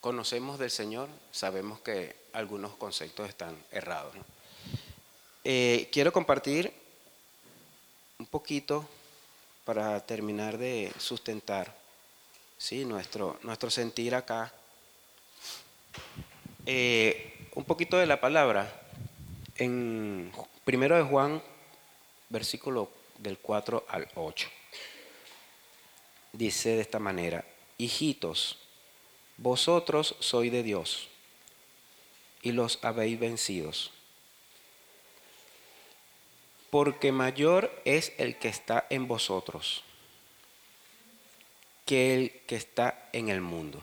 conocemos del Señor sabemos que algunos conceptos están errados. ¿no? quiero compartir un poquito para terminar de sustentar ¿sí? nuestro, nuestro sentir acá. Eh, un poquito de la palabra. En primero de Juan, versículo del 4 al 8. Dice de esta manera, hijitos, vosotros sois de Dios y los habéis vencidos. Porque mayor es el que está en vosotros que el que está en el mundo.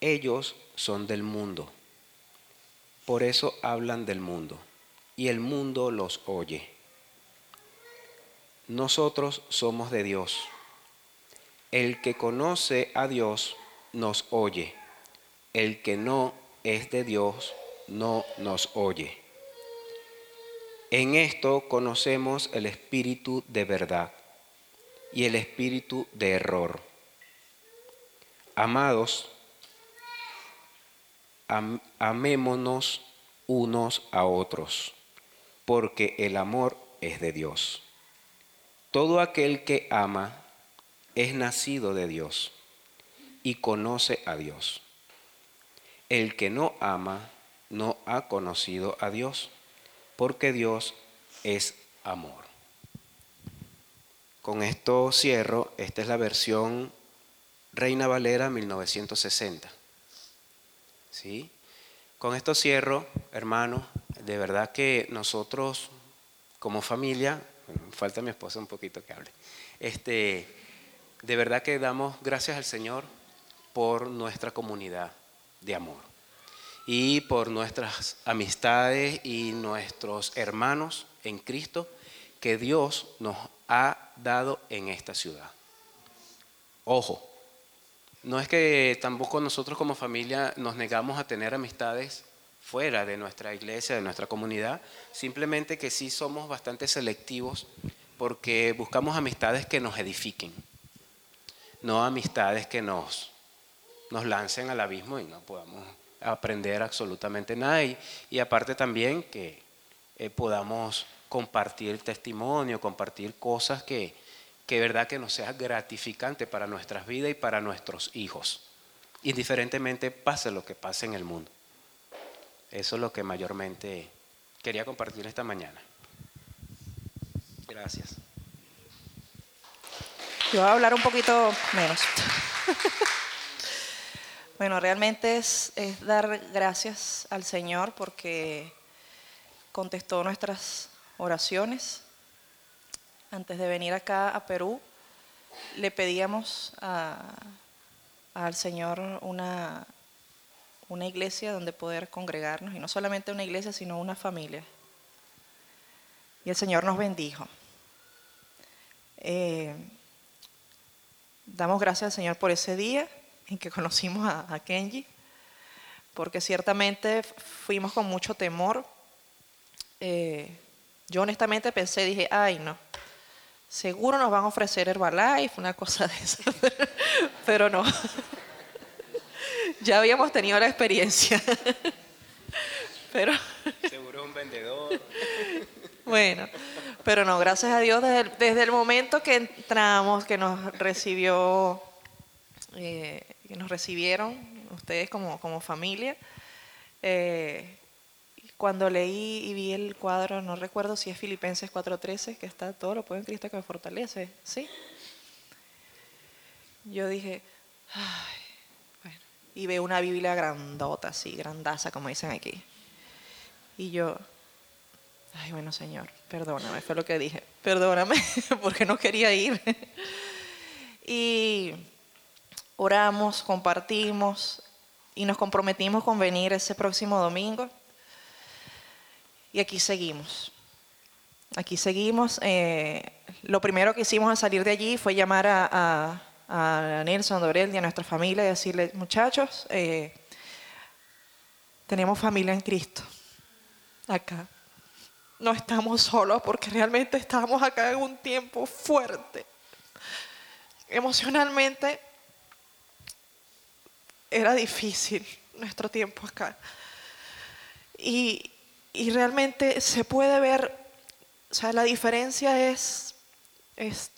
Ellos son del mundo, por eso hablan del mundo, y el mundo los oye. Nosotros somos de Dios. El que conoce a Dios nos oye. El que no es de Dios no nos oye. En esto conocemos el espíritu de verdad y el espíritu de error. Amados, amémonos unos a otros, porque el amor es de Dios. Todo aquel que ama es nacido de Dios y conoce a Dios. El que no ama no ha conocido a Dios, porque Dios es amor. Con esto cierro, esta es la versión Reina Valera 1960. ¿Sí? Con esto cierro, hermano, de verdad que nosotros como familia, falta mi esposa un poquito que hable, este, de verdad que damos gracias al Señor por nuestra comunidad de amor y por nuestras amistades y nuestros hermanos en Cristo que Dios nos ha dado en esta ciudad. Ojo, no es que tampoco nosotros como familia nos negamos a tener amistades fuera de nuestra iglesia, de nuestra comunidad, simplemente que sí somos bastante selectivos porque buscamos amistades que nos edifiquen, no amistades que nos, nos lancen al abismo y no podamos aprender absolutamente nada. Y, y aparte también que eh, podamos compartir testimonio, compartir cosas que, que verdad que nos sea gratificante para nuestras vidas y para nuestros hijos, indiferentemente pase lo que pase en el mundo. Eso es lo que mayormente quería compartir esta mañana. Gracias. Yo voy a hablar un poquito menos. bueno, realmente es, es, dar gracias al Señor porque contestó nuestras oraciones. Antes de venir acá a Perú, le pedíamos al Señor una, una iglesia donde poder congregarnos, y no solamente una iglesia, sino una familia. Y el Señor nos bendijo. Eh, damos gracias al Señor por ese día en que conocimos a, a, Kenji, porque ciertamente fuimos con mucho temor. Eh, yo honestamente pensé, dije, ay no, seguro nos van a ofrecer Herbalife, una cosa de esa, pero no. ya habíamos tenido la experiencia. pero seguro un vendedor. bueno, pero no, gracias a Dios, desde el, desde el momento que entramos, que nos recibió, eh, que nos recibieron ustedes como, como familia, eh, cuando leí y vi el cuadro, no recuerdo si es Filipenses 4:13, que está todo lo puedo en Cristo que me fortalece, ¿sí? Yo dije, ay, bueno, y veo una Biblia grandota, así, grandaza, como dicen aquí. Y yo, ay, bueno, Señor, perdóname, fue lo que dije, perdóname, porque no quería ir. y oramos, compartimos y nos comprometimos con venir ese próximo domingo. Y aquí seguimos. Aquí seguimos. Eh, lo primero que hicimos al salir de allí fue llamar a, a, a Nelson Dorel y a nuestra familia y decirle, muchachos, eh, tenemos familia en Cristo. Acá. No estamos solos porque realmente estamos acá en un tiempo fuerte. Emocionalmente era difícil nuestro tiempo acá. Y, y realmente se puede ver, o sea, la diferencia es, es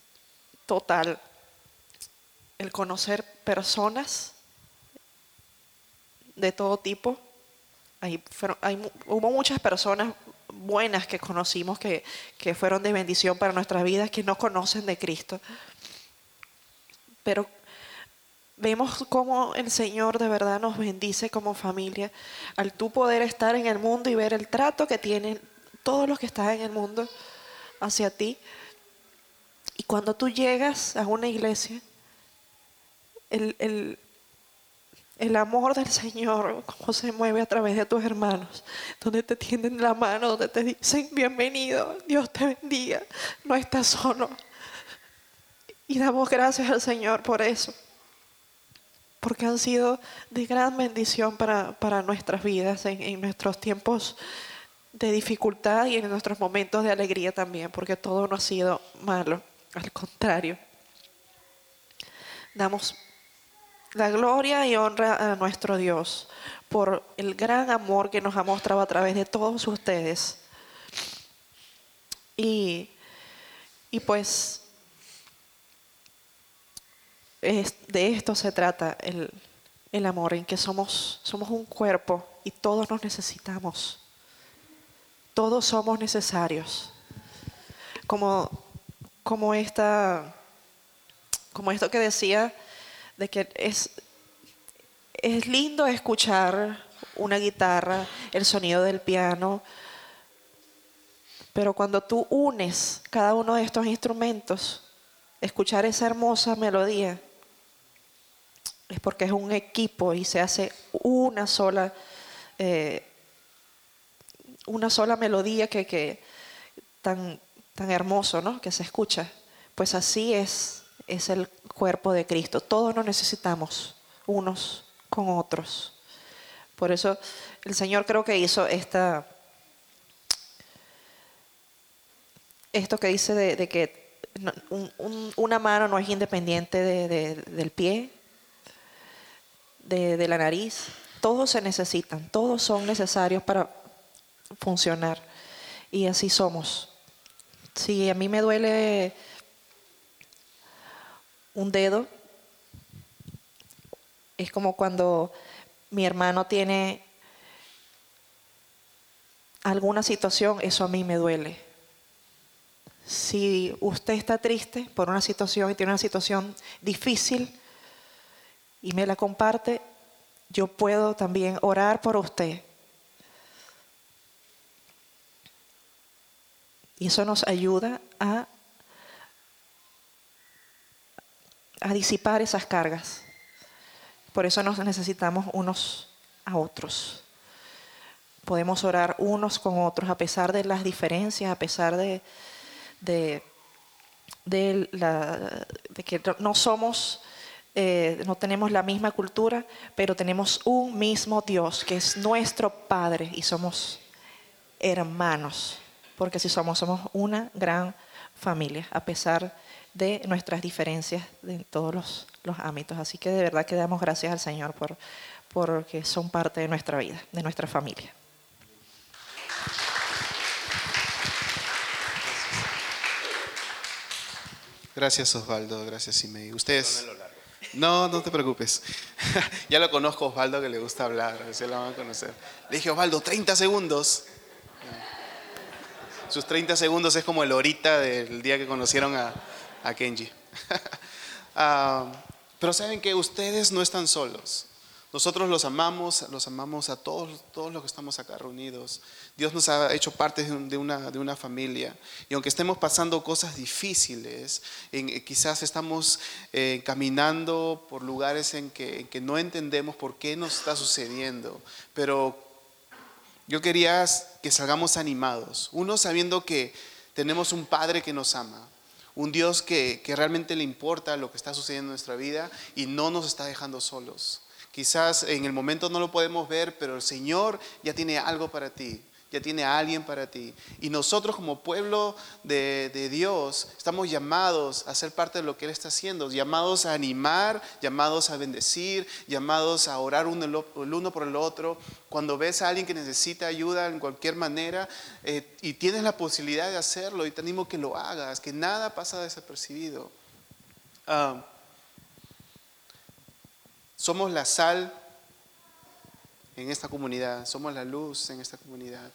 total. El conocer personas de todo tipo. Hay, hay, hubo muchas personas buenas que conocimos que, que fueron de bendición para nuestras vidas, que no conocen de Cristo. Pero vemos cómo el Señor de verdad nos bendice como familia al tú poder estar en el mundo y ver el trato que tienen todos los que están en el mundo hacia ti. Y cuando tú llegas a una iglesia, el, el, el amor del Señor, cómo se mueve a través de tus hermanos, donde te tienden la mano, donde te dicen bienvenido, Dios te bendiga, no estás solo. Y damos gracias al Señor por eso porque han sido de gran bendición para, para nuestras vidas en, nuestros tiempos de dificultad y en nuestros momentos de alegría también, porque todo no ha sido malo, al contrario. Damos la gloria y honra a nuestro Dios por el gran amor que nos ha mostrado a través de todos ustedes. Y, y pues de esto se trata el, amor, en que somos, un cuerpo y todos nos necesitamos. Todos somos necesarios. Como, esto que decía, de que es lindo escuchar una guitarra, el sonido del piano, pero cuando tú unes cada uno de estos instrumentos, escuchar esa hermosa melodía, es porque es un equipo y se hace una sola, eh, una sola melodía que, que tan, tan hermoso, ¿no? Que se escucha. Pues así es, es el cuerpo de Cristo. Todos nos necesitamos unos con otros. Por eso el Señor creo que hizo esta, esto que dice de, que un, un, una mano no es independiente de, de, del pie, de, de, la nariz. Todos se necesitan, todos son necesarios para funcionar. Y así somos. Si a mí me duele un dedo, es como cuando mi hermano tiene alguna situación, eso a mí me duele. Si usted está triste por una situación y tiene una situación difícil y me la comparte, yo puedo también orar por usted. Y eso nos ayuda a, a disipar esas cargas. Por eso nos necesitamos unos a otros. Podemos orar unos con otros a pesar de las diferencias, a pesar de, de, de la- de que no somos, eh, no tenemos la misma cultura, pero tenemos un mismo Dios que es nuestro Padre y somos hermanos, porque si somos, somos una gran familia, a pesar de nuestras diferencias en todos los, los ámbitos. Así que de verdad que damos gracias al Señor por porque son parte de nuestra vida, de nuestra familia. Gracias Osvaldo, gracias Simei. Ustedes... No, no te preocupes. ya lo conozco Osvaldo que le gusta hablar, se lo van a conocer. Le dije, Osvaldo, 30 segundos. Sus 30 segundos es como el horita del día que conocieron a, a Kenji. Ah, pero saben que ustedes no están solos. Nosotros los amamos, los amamos a todos, todos los que estamos acá reunidos. Dios nos ha hecho parte de, un- de una, de una familia. Y aunque estemos pasando cosas difíciles, en- eh, quizás estamos eh, caminando por lugares en que, en que no entendemos por qué nos está sucediendo, pero yo quería que salgamos animados. Uno sabiendo que tenemos un Padre que nos ama, un Dios que, que realmente le importa lo que está sucediendo en nuestra vida y no nos está dejando solos. Quizás en el momento no lo podemos ver, pero el Señor ya tiene algo para ti, ya tiene a alguien para ti. Y nosotros como pueblo de, de Dios estamos llamados a ser parte de lo que Él está haciendo, llamados a animar, llamados a bendecir, llamados a orar uno el, uno por el otro. Cuando ves a alguien que necesita ayuda en cualquier manera eh, y tienes la posibilidad de hacerlo, y te animo que lo hagas, que nada pasa desapercibido. Ah, somos la sal en esta comunidad, somos la luz en esta comunidad.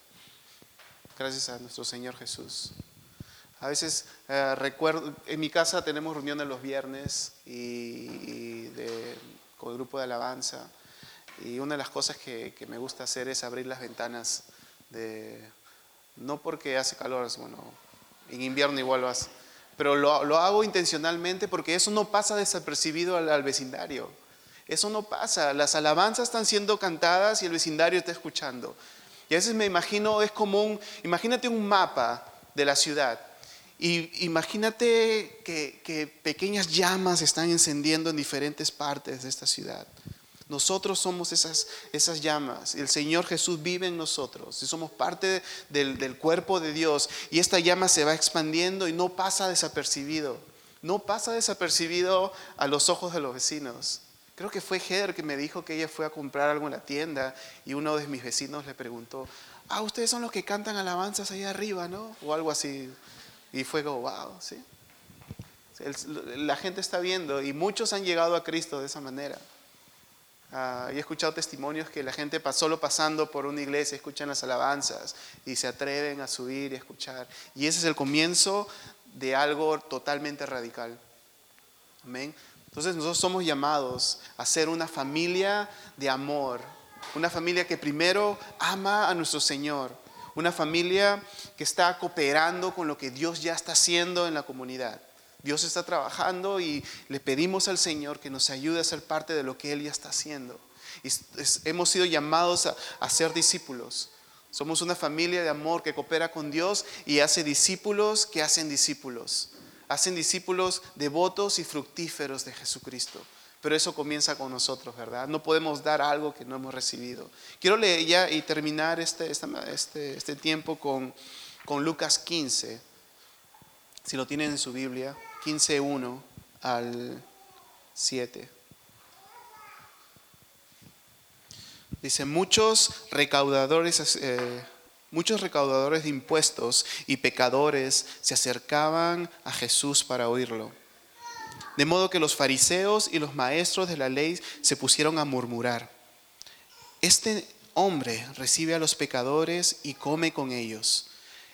Gracias a nuestro Señor Jesús. A veces eh, recuerdo, en mi casa tenemos reuniones los viernes y, de- con el grupo de alabanza. Y una de las cosas que, me gusta hacer es abrir las ventanas, no porque hace calor, bueno, en invierno igual lo hace, pero lo, hago intencionalmente porque eso no pasa desapercibido al vecindario. Eso no pasa. Las alabanzas están siendo cantadas y el vecindario está escuchando. Y a veces me imagino, es como un, imagínate un mapa de la ciudad. Y imagínate que, que pequeñas llamas están encendiendo en diferentes partes de esta ciudad. Nosotros somos esas, esas llamas. El Señor Jesús vive en nosotros. Y somos parte del, del cuerpo de Dios. Y esta llama se va expandiendo y no pasa desapercibido. No pasa desapercibido a los ojos de los vecinos. Creo que fue Heather que me dijo que ella fue a comprar algo en la tienda y uno de mis vecinos le preguntó, ah, ustedes son los que cantan alabanzas ahí arriba, ¿no? O algo así. Y fue wow, sí. La gente está viendo y muchos han llegado a Cristo de esa manera. Ah, he escuchado testimonios que la gente solo pasando por una iglesia escuchan las alabanzas y se atreven a subir y escuchar. Y ese es el comienzo de algo totalmente radical. Amén. Entonces nosotros somos llamados a ser una familia de amor, una familia que primero ama a nuestro Señor, una familia que está cooperando con lo que Dios ya está haciendo en la comunidad. Dios está trabajando y le pedimos al Señor que nos ayude a ser parte de lo que Él ya está haciendo. Y es- hemos sido llamados a, a ser discípulos. Somos una familia de amor que coopera con Dios y hace discípulos que hacen discípulos. Hacen discípulos devotos y fructíferos de Jesucristo. Pero eso comienza con nosotros, ¿verdad? No podemos dar algo que no hemos recibido. Quiero leer ya y terminar este, este, este tiempo con, con Lucas 15. Si lo tienen en su Biblia, 15.1 al 7. Dice, muchos recaudadores eh, Muchos recaudadores de impuestos y pecadores se acercaban a Jesús para oírlo. De modo que los fariseos y los maestros de la ley se pusieron a murmurar. Este hombre recibe a los pecadores y come con ellos.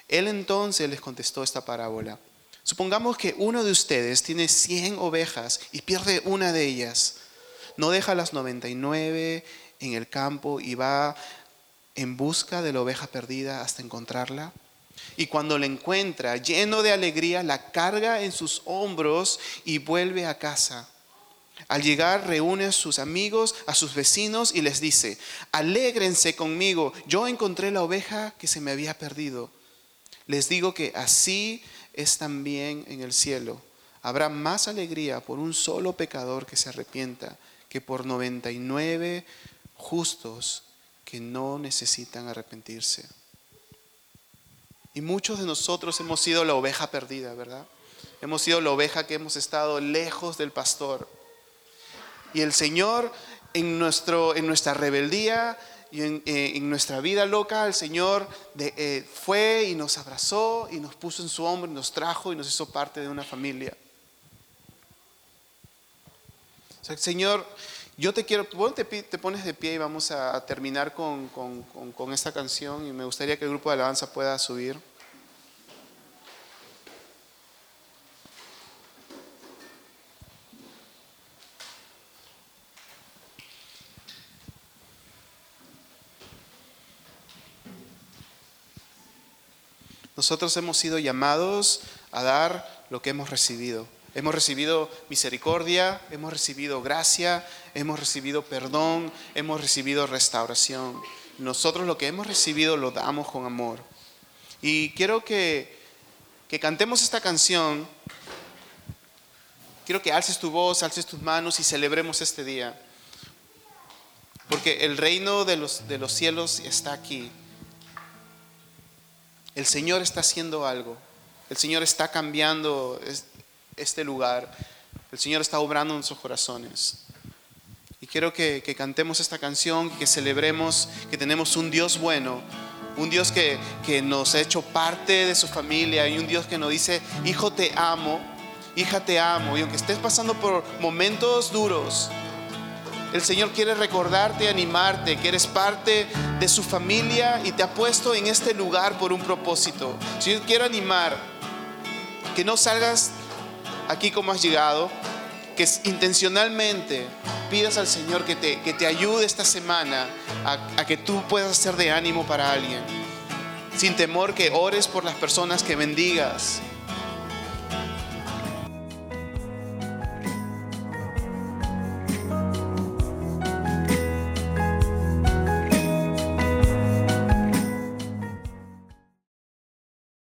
Él entonces les contestó esta parábola. Supongamos que uno de ustedes tiene 100 ovejas y pierde una de ellas. No deja las 99 en el campo y va en busca de la oveja perdida hasta encontrarla. Y cuando la encuentra, lleno de alegría, la carga en sus hombros y vuelve a casa. Al llegar reúne a sus amigos, a sus vecinos y les dice, alégrense conmigo, yo encontré la oveja que se me había perdido. Les digo que así es también en el cielo. Habrá más alegría por un solo pecador que se arrepienta que por 99 justos no necesitan arrepentirse. Y muchos de nosotros hemos sido la oveja perdida, ¿verdad? Hemos sido la oveja que hemos estado lejos del pastor. Y el Señor en, nuestro, en nuestra rebeldía y en, eh, nuestra vida loca, el Señor eh, fue y nos abrazó y nos puso en su hombro y nos trajo y nos hizo parte de una familia. O sea, el Señor, yo te quiero, vos te, pones de pie y vamos a, terminar con, con esta canción y me gustaría que el grupo de alabanza pueda subir. Nosotros hemos sido llamados a dar lo que hemos recibido. Hemos recibido misericordia, hemos recibido gracia, hemos recibido perdón, hemos recibido restauración. Nosotros lo que hemos recibido lo damos con amor. Y quiero que, que cantemos esta canción. Quiero que alces tu voz, alces tus manos y celebremos este día. Porque el reino de los, de los cielos está aquí. El Señor está haciendo algo. El Señor está cambiando este lugar. El Señor está obrando en nuestros corazones. Y quiero que, cantemos esta canción, que celebremos que tenemos un Dios bueno, un Dios que, que nos ha hecho parte de su familia y un Dios que nos dice, hijo te amo, hija te amo. Y aunque estés pasando por momentos duros, el Señor quiere recordarte, animarte, que eres parte de su familia y te ha puesto en este lugar por un propósito. Si yo quiero animar, que no salgas aquí como has llegado, que intencionalmente pidas al Señor que te, que te ayude esta semana a, a que tú puedas ser de ánimo para alguien. Sin temor que ores por las personas que bendigas,